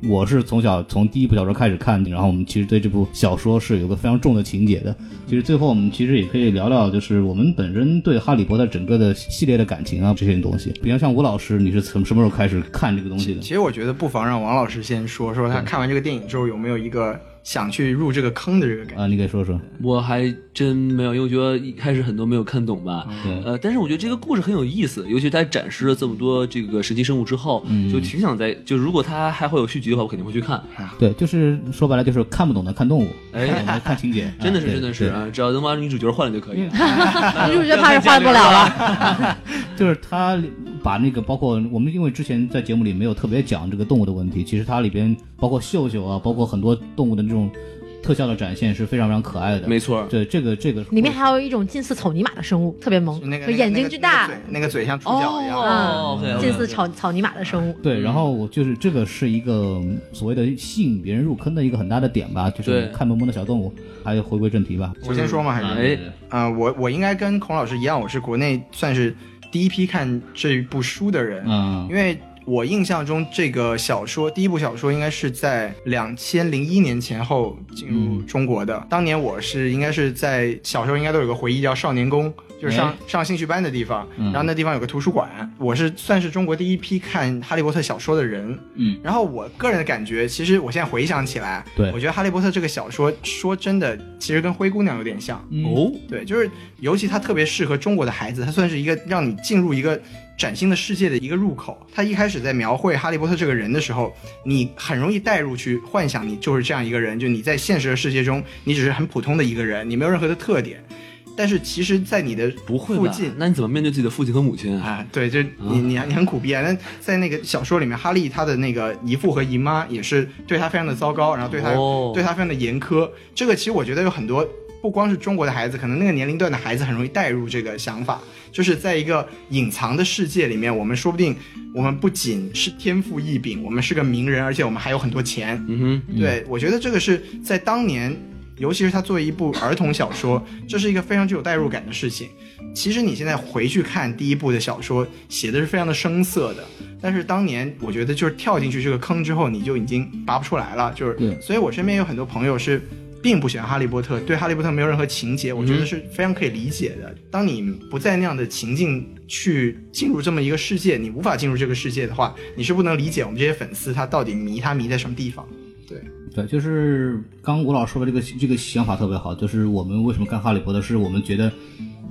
我是从小从第一部小说开始看，然后我们其实对这部小说是有个非常重的情节的。其实最后我们其实也可以聊聊，就是我们本身对哈利波特整个的系列的感情啊这些东西。比方像吴老师，你是从什么时候开始看这个东西的其？实我觉得不妨让王老师先说说他看完这个电影之后有没有一个想去入这个坑的这个感觉。啊，你给说说。我还真没有，因为我觉得一开始很多没有看懂吧。对呃，但是我觉得这个故事很有意思，尤其他展示了这么多这个神奇生物之后，就挺想在就如果他还会有续集的话，我肯定会去看。对，就是说白了就是看不懂的看动物，哎看情节，真的是，真的是啊，只要能把女主角换了就可以。女主角怕是换不了了。就是他把那个包括我们，因为之前在节目里没有特别讲这个动物的问题，其实它里边包括秀秀啊，包括很多动物的那种特效的展现是非常非常可爱的。没错，对这个这个里面还有一种近似草泥马的生物，特别萌，那个眼睛巨大，那个那个嘴像猪脚一样。哦近似草草泥马的生物。对，然后我就是这个是一个嗯所谓的吸引别人入坑的一个很大的点吧，就是看萌萌的小动物。还有回归正题吧，我先说嘛？还是？哎，啊、我我应该跟孔老师一样，我是国内算是第一批看这部书的人，嗯因为我印象中这个小说第一部小说应该是在两千零一年前后进入中国的。当年我是应该是在小时候应该都有个回忆叫少年宫，就是上、哎上兴趣班的地方，嗯然后那地方有个图书馆，我是算是中国第一批看哈利波特小说的人。嗯，然后我个人的感觉，其实我现在回想起来，对我觉得哈利波特这个小说说真的，其实跟灰姑娘有点像。哦，对，就是尤其它特别适合中国的孩子，它算是一个让你进入一个崭新的世界的一个入口。他一开始在描绘哈利波特这个人的时候，你很容易带入去幻想你就是这样一个人，就你在现实的世界中，你只是很普通的一个人，你没有任何的特点。但是其实，在你的不会吧附近？那你怎么面对自己的父亲和母亲啊？啊，对，就你你你很苦逼啊！那在那个小说里面，哈利他的那个姨父和姨妈也是对他非常的糟糕，然后对他、哦对他非常的严苛。这个其实我觉得有很多，不光是中国的孩子，可能那个年龄段的孩子很容易带入这个想法，就是在一个隐藏的世界里面，我们说不定我们不仅是天赋异禀，我们是个名人，而且我们还有很多钱。嗯哼对，我觉得这个是在当年，尤其是它作为一部儿童小说，这是一个非常具有代入感的事情。其实你现在回去看第一部的小说，写的是非常的生涩的，但是当年我觉得就是跳进去这个坑之后，你就已经拔不出来了。就是，所以我身边有很多朋友是。并不喜欢哈利波特，对哈利波特没有任何情节，我觉得是非常可以理解的。当你不在那样的情境去进入这么一个世界，你无法进入这个世界的话，你是不能理解我们这些粉丝他到底迷他迷在什么地方。对，就是刚刚吴老师说的这个这个想法特别好，就是我们为什么看哈利波特，是我们觉得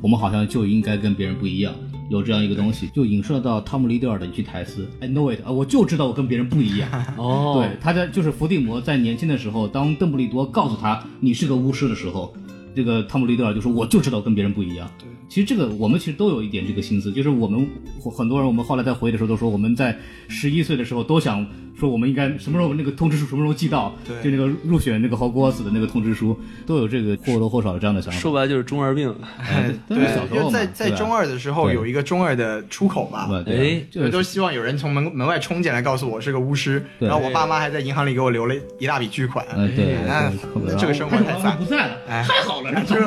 我们好像就应该跟别人不一样，有这样一个东西，就影射到汤姆利德尔的一句台词，I know it 啊，我就知道我跟别人不一样。哦，对，他在就是伏地魔在年轻的时候，当邓布利多告诉他你是个巫师的时候，这个汤姆利德尔就说我就知道跟别人不一样。对，其实这个我们其实都有一点这个心思，就是我们很多人我们后来在回忆的时候都说，我们在十一岁的时候都想说我们应该什么时候那个通知书什么时候寄到，对就那个入选那个霍格沃茨的那个通知书，都有这个或多或少的这样的想法。说白了就是中二病。哎对在在中二的时候有一个中二的出口吧。对都希望有人从门门外冲进来告诉我是个巫师，对然后我爸妈还在银行里给我留了一大笔巨款。呃对，那这个生活太惨不在了，哎太好了，这，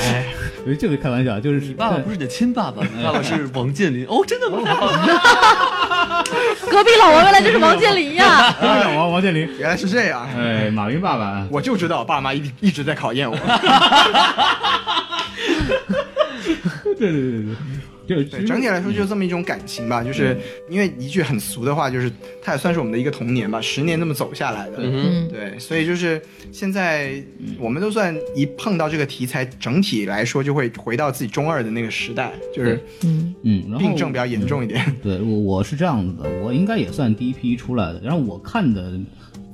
哎，因为这个开玩笑，就是你爸爸不是你的亲爸爸，你爸爸是王健林。哦，真的吗？隔壁老王原来就是王健林呀！对王王健林，原来是这样。哎，马云爸爸，我就知道我爸妈一一直在考验我。对对对对对，就对，整体来说就是这么一种感情吧，就是因为一句很俗的话，就是它也算是我们的一个童年吧，十年那么走下来的。对，所以就是现在我们都算一碰到这个题材，整体来说就会回到自己中二的那个时代，就是嗯，嗯，病症比较严重一点。对我我是这样子的，我应该也算第一批出来的，然后我看的。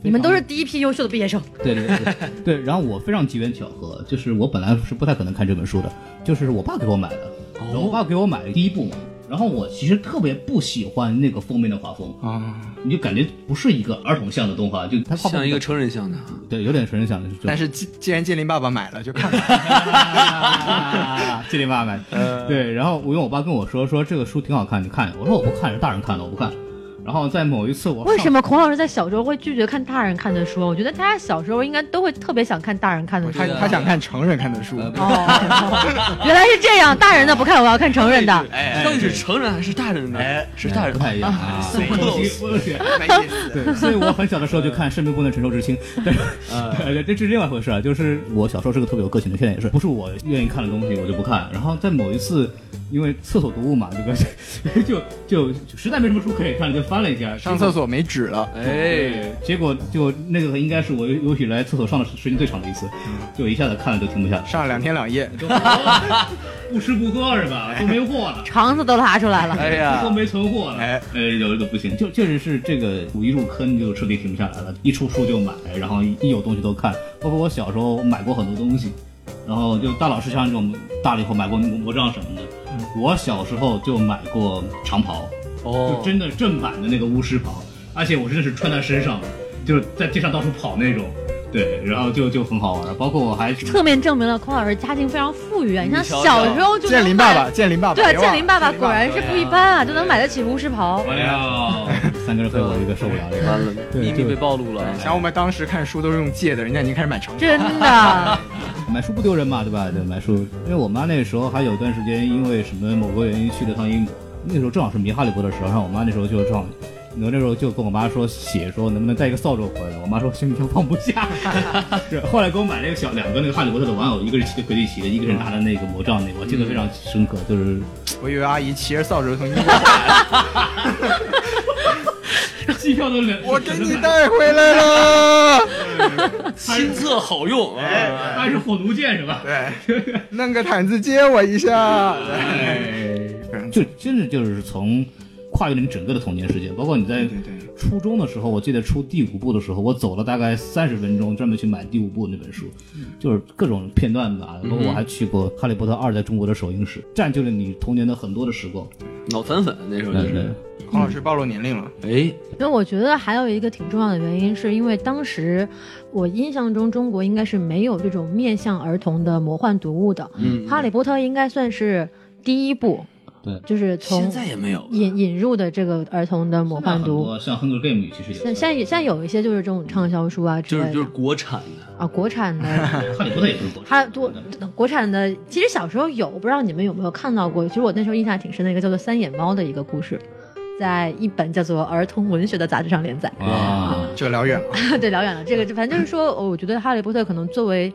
你们都是第一批优秀的毕业生。对对对对，然后我非常机缘巧合，就是我本来是不太可能看这本书的，就是我爸给我买的，然后我爸给我买的第一部嘛，然后我其实特别不喜欢那个封面的画风，啊，你就感觉不是一个儿童像的动画，就它像一个成人像的。对，有点成人像的，但是既既然建林爸爸买了，就看看。建林爸爸买，对，然后我因为我爸跟我说说这个书挺好看，你看，我说我不看，是大人看的，我不看。然后在某一次我为什么？孔老师在小时候会拒绝看大人看的书？我觉得大家小时候应该都会特别想看大人看的书他。他想看成人看的书。哦，原来是这样，大人的不看，我要看成人的。哎，到底是成人还是大人呢？是大人不太一样啊，没意思，没意思。对，所以我很小的时候就看《生命不能承受之轻》，但是呃，这是另外一回事啊。就是我小时候是个特别有个性的，现在也是，不是我愿意看的东西我就不看。然后在某一次，因为厕所读物嘛，这个 就就就实在没什么书可以看，就翻了一下，上厕所没纸了，哎，结果就那个应该是我有有史以来厕所上的时间最长的一次，就一下子看了就停不下来，上了两天两夜。不吃不喝是吧？都没货了。肠子都拉出来了。哎呀都，没存货了，哎哎，有的不行，就确实是这个我一入坑就彻底停不下来了，一出书就买，然后一有东西都看，包括我小时候买过很多东西，然后就大老师像这种大了以后买过魔杖什么的，我小时候就买过长袍，就哦，真的正版的那个巫师袍，而且我真的是穿在身上，就是在街上到处跑那种，对，然后就就很好玩，包括我还侧面证明了孔老师家境非常富裕啊！你像小时候就能买建林爸爸，建林爸爸，对啊，别忘了建林爸爸果然是不一般啊，就能买得起巫师袍。哎呀，三个人黑我一个受不了这个。完了，对秘密被暴露了。想我们当时看书都是用借的，人家已经开始买成品。真的，买书不丢人嘛，对吧？对，买书，因为我妈那时候还有段时间因为什么某个原因去了趟英国，那时候正好是迷哈利波特的时候，然后我妈那时候就正好。我那时候就跟我妈说写说能不能带一个扫帚回来，我妈说行李箱放不下。是后来给我买了一个小两个那个哈利波特的玩偶，一个是骑着魁地奇的，一个是拿的那个魔杖那个，我记得非常深刻，就是我以为阿姨骑着扫帚从英国来，机票都两，我给你带回来了。亲测好用啊！还是火毒箭是吧？对，弄个毯子接我一下。哎，就真的就是从跨越了你整个的童年时间，包括你在初中的时候，我记得出第五部的时候，我走了大概三十分钟，专门去买第五部那本书，就是各种片段吧。包括我还去过《哈利波特二》在中国的首映式，占据了你童年的很多的时光。脑残粉那时候就是，黄老师暴露年龄了。哎，因为我觉得还有一个挺重要的原因，是因为当时我印象中中国应该是没有这种面向儿童的魔幻读物的，嗯哈利波特》应该算是第一部，对就是从现在也没有引引入的这个儿童的魔幻读像《Hunger Game》其实也现现在也现在有一些就是这种畅销书啊之类，就是就是国产的，啊，国产的。哈利波特也不是国它产多国产的，其实小时候有，不知道你们有没有看到过？其实我那时候印象挺深的一个叫做《三眼猫》的一个故事，在一本叫做《儿童文学》的杂志上连载。啊。这个聊远了。对，聊远了。这个就反正就是说，我觉得《哈利波特》可能作为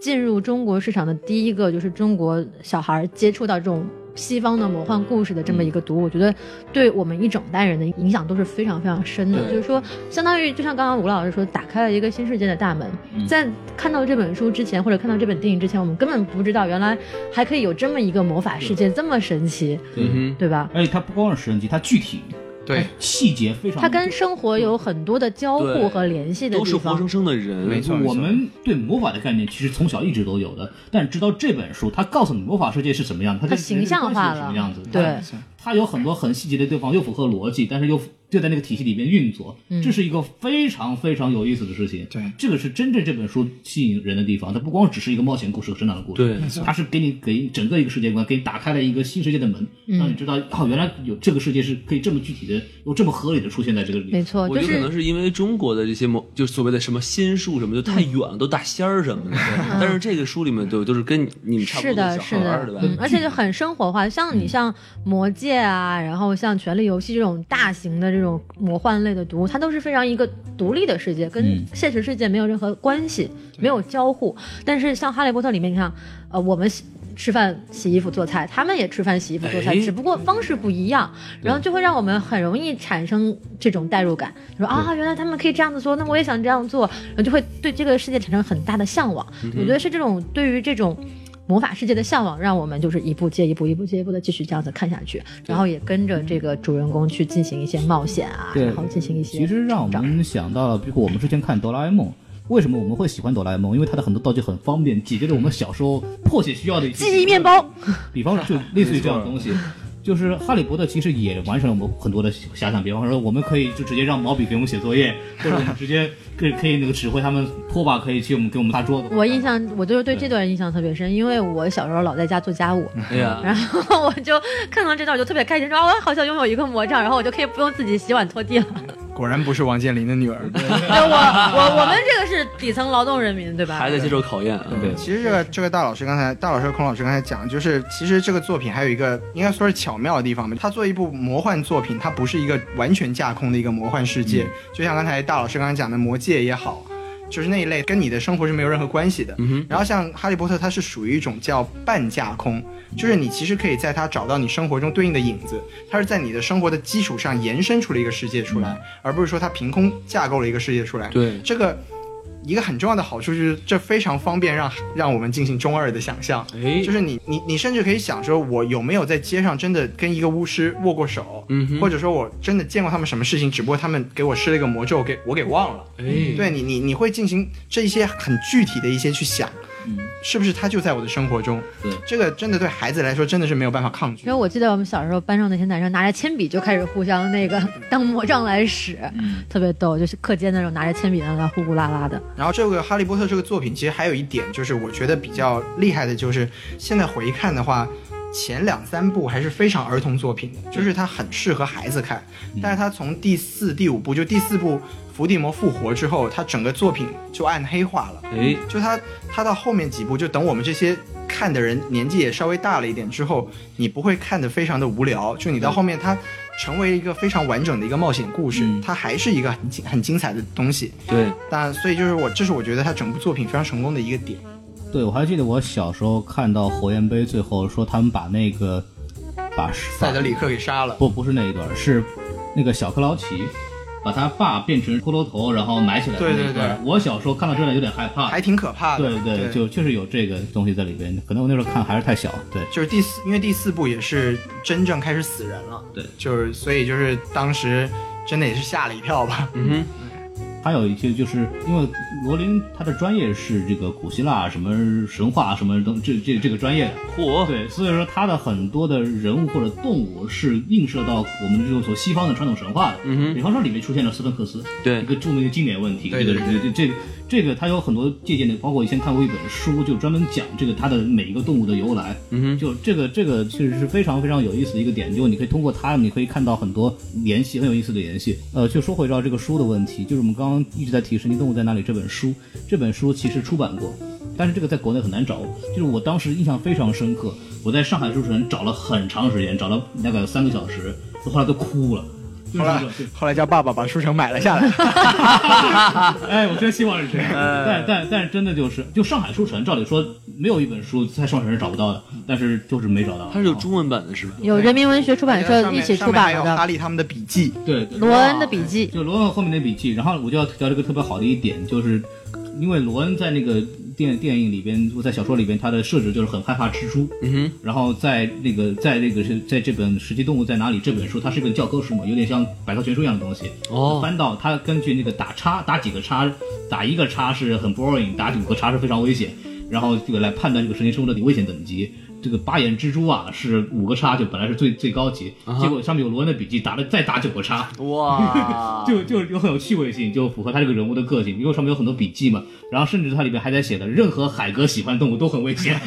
进入中国市场的第一个，就是中国小孩接触到这种西方的魔幻故事的这么一个读物，我觉得对我们一整代人的影响都是非常非常深的。就是说，相当于就像刚刚吴老师说，打开了一个新世界的大门。在看到这本书之前，或者看到这本电影之前，我们根本不知道原来还可以有这么一个魔法世界，这么神奇，嗯哼，对吧？而且它不光是神奇，它具体，对，细节非常。它跟生活有很多的交互和联系的都地方。是活生生的人，没错我们对魔法的概念其实从小一直都有的，但直到这本书，它告诉你魔法世界是什么样，它跟它形象化了。什么样子，对它它有很多很细节的地方，又符合逻辑，但是又就在那个体系里面运作，这是一个非常非常有意思的事情。对这个是真正这本书吸引人的地方，它不光只是一个冒险故事和成长的故事，对它是给你给整个一个世界观，给你打开了一个新世界的门，让你知道哦，原来有这个世界是可以这么具体的，又这么合理的出现在这个里面。没错，就我觉得可能是是因为中国的这些魔，就所谓的什么仙术什么，就太远了，都大仙儿什么的。但是这个书里面都都是跟你们差不多的，多小是的孩儿，对吧？嗯，而且就很生活化。像你像《魔戒》啊，然后像《权力游戏》这种大型的这种魔幻类的读物，它都是非常一个独立的世界，跟现实世界没有任何关系，没有交互。但是像《哈利波特》里面，你看，呃，我们洗吃饭、洗衣服、做菜，他们也吃饭、洗衣服、做菜，哎只不过方式不一样，然后就会让我们很容易产生这种代入感，说啊，原来他们可以这样子做，那我也想这样做，然后就会对这个世界产生很大的向往。我觉得是这种对于这种。魔法世界的向往，让我们就是一步接一步，一步接一步的继续这样子看下去，然后也跟着这个主人公去进行一些冒险啊，然后进行一些其实让我们想到了，比如我们之前看哆啦 A 梦，为什么我们会喜欢哆啦 A 梦？因为它的很多道具很方便，解决了我们小时候迫切需要的一些记忆面包，比方说就类似于这样的东西。就是哈利波特其实也完成了我们很多的遐想，比方说我们可以就直接让毛笔给我们写作业，或者我们直接可以可以那个指挥他们拖把可以去我们给我们擦桌子。我印象我就是对这段印象特别深，因为我小时候老在家做家务，对呀，然后我就看到这段我就特别开心，说啊我好像拥有一个魔杖，然后我就可以不用自己洗碗拖地了。果然不是王健林的女儿。对 我我我们这个是底层劳动人民，对吧？还在接受考验啊。对其实这个这个大老师刚才大老师和孔老师刚才讲，就是其实这个作品还有一个应该说是巧妙的地方吧。它作为一部魔幻作品，它不是一个完全架空的一个魔幻世界，就像刚才大老师刚才讲的《魔戒》也好。就是那一类跟你的生活是没有任何关系的，然后像《哈利波特》，它是属于一种叫半架空，就是你其实可以在它找到你生活中对应的影子，它是在你的生活的基础上延伸出了一个世界出来，而不是说它凭空架构了一个世界出来。对这个一个很重要的好处就是这非常方便让让我们进行中二的想象，哎，就是你你你甚至可以想说，我有没有在街上真的跟一个巫师握过手，嗯或者说我真的见过他们什么事情，只不过他们给我施了一个魔咒，给我给忘了。哎，对你你你会进行这一些很具体的一些去想，是不是他就在我的生活中？对这个真的对孩子来说真的是没有办法抗拒因为。我记得我们小时候班上那些男生拿着铅笔就开始互相那个当魔杖来使，特别逗，就是课间的时候拿着铅笔在那呼呼啦啦的。然后这个《哈利波特》这个作品其实还有一点就是我觉得比较厉害的，就是现在回看的话。前两三部还是非常儿童作品的，就是它很适合孩子看。但是它从第四、第五部，就第四部伏地魔复活之后，他整个作品就暗黑化了。哎，就他他到后面几部，就等我们这些看的人年纪也稍微大了一点之后，你不会看得非常的无聊，就你到后面他成为一个非常完整的一个冒险故事，嗯它还是一个很精很精彩的东西。对，但所以就是我，这是我觉得他整部作品非常成功的一个点。对，我还记得我小时候看到火焰杯最后说他们把那个把塞德里克给杀了，不不是那一段，是那个小克劳奇把他爸变成骷髅头，然后埋起来对对对那一段。我小时候看到这段有点害怕，还挺可怕的。对对，就确实有这个东西在里边。可能我那时候看还是太小，对。就是第四，因为第四部也是真正开始死人了，对，就是所以就是当时真的也是吓了一跳吧。嗯还有一些就是因为罗琳他的专业是这个古希腊什么神话什么东这这这个专业的，哼，嚯，对，所以说他的很多的人物或者动物是映射到我们这种所西方的传统神话的。嗯哼比方说里面出现了斯芬克斯，对一个著名的经典问题。这个对对这这这个它有很多借鉴的，包括以前看过一本书，就专门讲这个它的每一个动物的由来。嗯哼，就这个这个其实是非常非常有意思的一个点，就你可以通过它，你可以看到很多联系，很有意思的联系。呃，就说回到这个书的问题，就是我们刚刚一直在提《神奇动物在哪里》这本书，这本书其实出版过，但是这个在国内很难找。就是我当时印象非常深刻，我在上海书城找了很长时间，找了大概有三个小时，我后来都哭了。后来后来叫爸爸把书城买了下来。哎，我真希望是这样。但但但真的就是，就上海书城，照理说没有一本书在上海是找不到的，但是就是没找到。它是有中文版的是吧？有人民文学出版社一起出版的哈利他们的笔记，对对罗恩的笔记，就罗恩后面的笔记，然后我就要提到这个特别好的一点，就是因为罗恩在那个电电影里边，在小说里边，他的设置就是很害怕蜘蛛。嗯哼，然后在那个在那个是在这本《实际动物在哪里》这本书，它是一本教科书嘛，有点像百科全书一样的东西。哦翻到他根据那个打叉，打几个叉，打一个叉是很 boring，打五个叉是非常危险。然后这个来判断这个神经生物的危险等级。这个八眼蜘蛛啊是五个叉，就本来是最最高级，结果上面有罗恩的笔记，打了再打九个叉，哇，就就有很有趣味性，就符合他这个人物的个性，因为上面有很多笔记嘛。然后甚至它里面还在写的，任何海格喜欢的动物都很危险。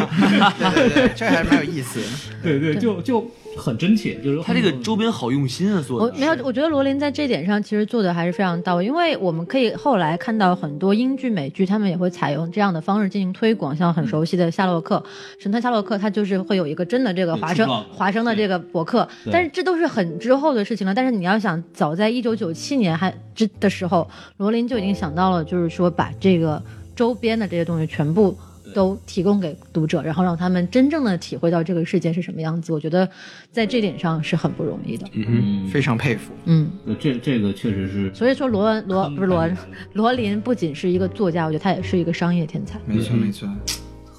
对对对，这个还蛮有意思。对对，就就很真切，就是他这个周边好用心啊，做的。我没有，我觉得罗琳在这点上其实做的还是非常到位，因为我们可以后来看到很多英剧、美剧，他们也会采用这样的方式进行推广，像很熟悉的《夏洛克》神探夏洛克，它就是会有一个真的这个华生华生的这个博客，但是这都是很之后的事情了。但是你要想，早在一九九七年还之的时候，罗琳就已经想到了，就是说把这个周边的这些东西全部。都提供给读者，然后让他们真正的体会到这个世界是什么样子。我觉得在这点上是很不容易的。嗯，非常佩服。嗯，对这这个确实是所以说罗恩罗不是罗恩罗琳不仅是一个作家，我觉得他也是一个商业天才。没错没错，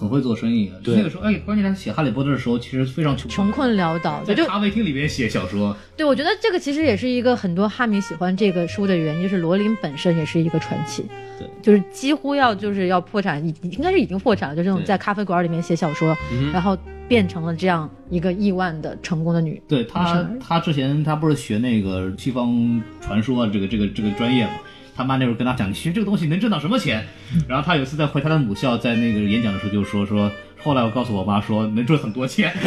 很会做生意那个时候，哎，关键他写《哈利波特》的时候，其实非常穷，穷困潦倒，在咖啡厅里边写小说，对我觉得这个其实也是一个很多哈迷喜欢这个书的原因，就是罗琳本身也是一个传奇，对，就是几乎要就是要破产，已应该是已经破产了，就这种在咖啡馆里面写小说，然后变成了这样一个亿万的成功的女，对他，他之前她不是学那个西方传说啊，这个这个这个专业嘛。他妈那时候跟他讲，你学这个东西能挣到什么钱？然后他有一次在回他的母校，在那个演讲的时候就说说，后来我告诉我妈说能赚很多钱。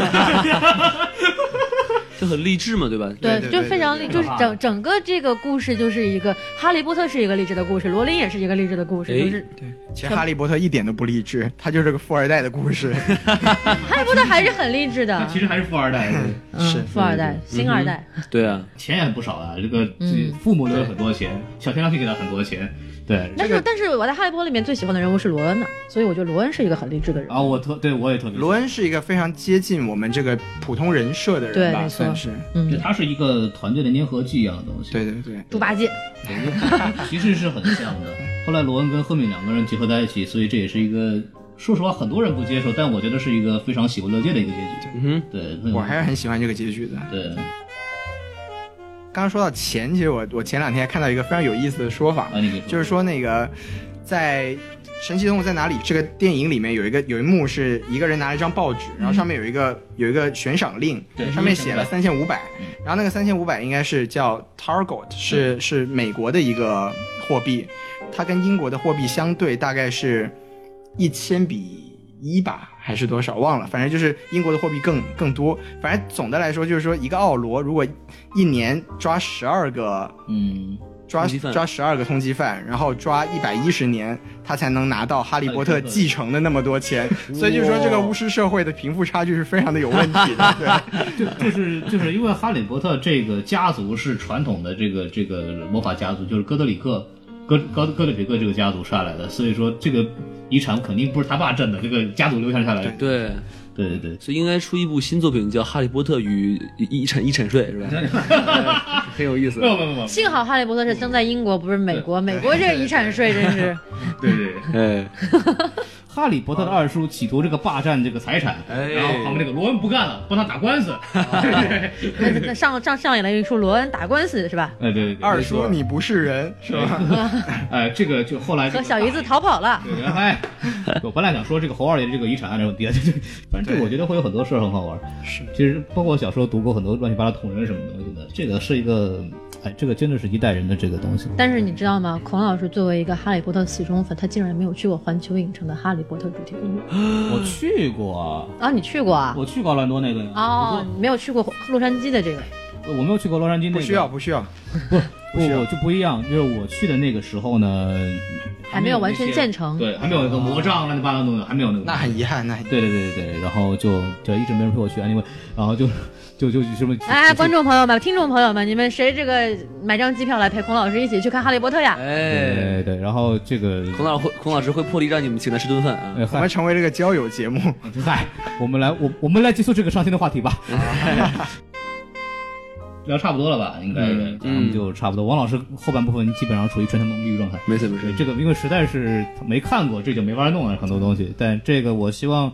就很励志嘛，对吧？对对就非常励，对。就是整整个这个故事就是一个哈利波特是一个励志的故事，罗琳也是一个励志的故事，哎就是对，其实哈利波特一点都不励志，他就是个富二代的故事。哈利波特还是很励志的，他其实还是富二代，对是嗯，富二代、星二代，对啊，钱也不少啊。这个嗯。父母留了很多钱，小天狼星给他很多钱，对。但是但是我在哈利波特里面最喜欢的人物是罗恩呢，所以我觉得罗恩是一个很励志的人。啊，我特对我也特别罗恩是一个非常接近我们这个普通人设的人吧，对没错算是。对，嗯，它是一个团队的粘合剂一样的东西。对对对，猪八戒，其实是很像的。后来罗恩跟赫敏两个人结合在一起，所以这也是一个，说实话很多人不接受，但我觉得是一个非常喜闻乐见的一个结局。嗯哼，对，我还是很喜欢这个结局的。对，刚刚说到钱，其实我我前两天看到一个非常有意思的说法，啊，说，就是说那个在《神奇动物在哪里》这个电影里面有一个有一幕是一个人拿了一张报纸，然后上面有一个有一个悬赏令，对上面写了三千五百嗯，然后那个三千五百应该是叫 Target，是是美国的一个货币，它跟英国的货币相对大概是一千比一吧，还是多少忘了，反正就是英国的货币更更多。反正总的来说就是说，一个奥罗如果一年抓十二个嗯，抓抓十二个通缉犯，然后抓一百一十年，他才能拿到哈利波特继承的那么多钱。所以就是说这个巫师社会的贫富差距是非常的有问题的。对，就就是就是因为哈利波特这个家族是传统的这个这个魔法家族，就是哥德里克哥哥哥德比克这个家族刷来的，所以说这个遗产肯定不是他爸挣的，这个家族留下下来的。对，对对对。所以应该出一部新作品，叫《哈利波特与遗产遗产税》，是吧？很有意思没。有没有没有，幸好哈利波特是生在英国，不是美国。美国这个遗产税真是，对对对。哎，哈利波特的二叔企图这个霸占这个财产，哎然后旁边这个罗恩不干了，帮他打官司。那那上上上演了一出罗恩打官司是吧？哎对对对，二叔你不是人是吧？哎这个就后来和小姨子逃跑了。对，哎，我本来想说这个侯二爷这个遗产案这个问题，就就反正这个我觉得会有很多事儿很好玩。是，其实包括我小时候读过很多乱七八糟同人什么东西的，这个是一个，哎，这个真的是一代人的这个东西。但是你知道吗？孔老师作为一个哈利波特死忠粉，他竟然没有去过环球影城的哈利波特主题公园 我去过，啊！你去过啊？我去过奥兰多那个呀。哦，你没有去过洛杉矶的这个。我没有去过洛杉矶那个。不需要，不需要。不不就不一样，就是我去的那个时候呢，还没有完全建成对，还没有那个魔杖乱七八糟东西，还没有那个。那很遗憾，那很遗憾对对对对对，然后就就一直没人陪我去，anyway，然后就就就什么哎，观众朋友们、听众朋友们，你们谁这个买张机票来陪孔老师一起去看《哈利波特》呀？对哎，对对，然后这个孔老师会孔老师会破例让你们请他吃顿饭啊。哎嗨我们成为这个交友节目。嗨，我们来我我们来结束这个伤心的话题吧。聊差不多了吧？应该嗯咱们就差不多。王老师后半部分基本上处于全程蒙绿状态。没事没事，这个因为实在是没看过，这就没法弄了很多东西。但这个我希望，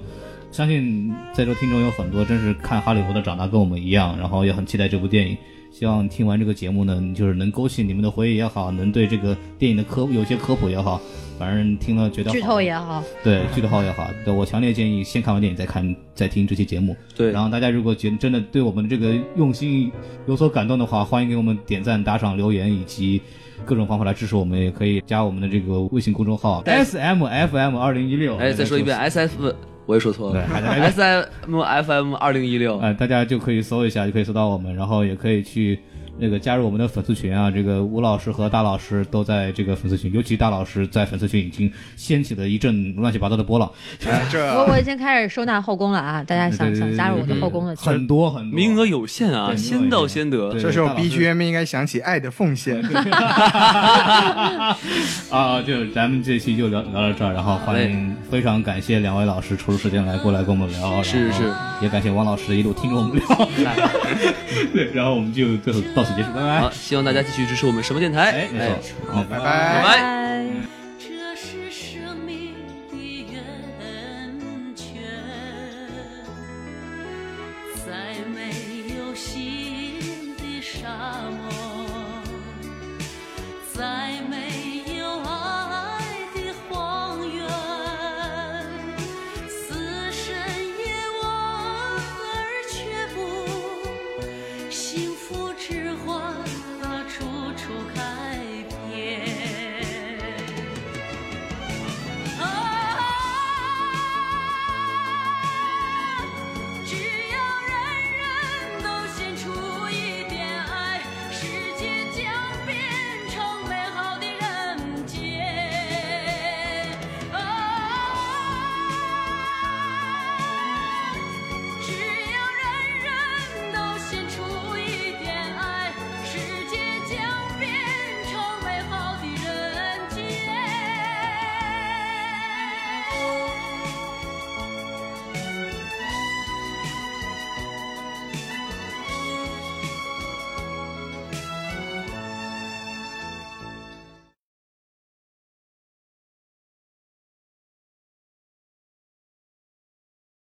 相信在座听众有很多真是看《哈利波特》长大跟我们一样，然后也很期待这部电影。希望听完这个节目呢，就是能勾起你们的回忆也好，能对这个电影的科有些科普也好，反正听了觉得剧透也好，对，剧透也好，对我强烈建议先看完电影再看再听这期节目。对然后大家如果觉得真的对我们的这个用心有所感动的话，欢迎给我们点赞、打赏、留言以及各种方法来支持我们，也可以加我们的这个微信公众号 S M F M 二零一六。哎，再说一遍，S F，我也说错了，S M F M 二零一六。哎，大家就可以搜一下，就可以搜到我们，然后也可以去。那个加入我们的粉丝群啊，这个吴老师和大老师都在这个粉丝群，尤其大老师在粉丝群已经掀起了一阵乱七八糟的波浪，哎这我我已经开始收纳后宫了啊！大家想想加入我的后宫的，很多很多名额有限啊，先到先得。这时候 BGM 应该响起《爱的奉献》。啊，就咱们这期就聊聊到这儿，然后欢迎，非常感谢两位老师抽出时间来过来跟我们聊，然后是是，也感谢王老师一路听着我们聊，对，然后我们就最后到此结束，拜拜好，。希望大家继续支持我们什么电台。哎，没错，好，拜拜拜。拜。拜。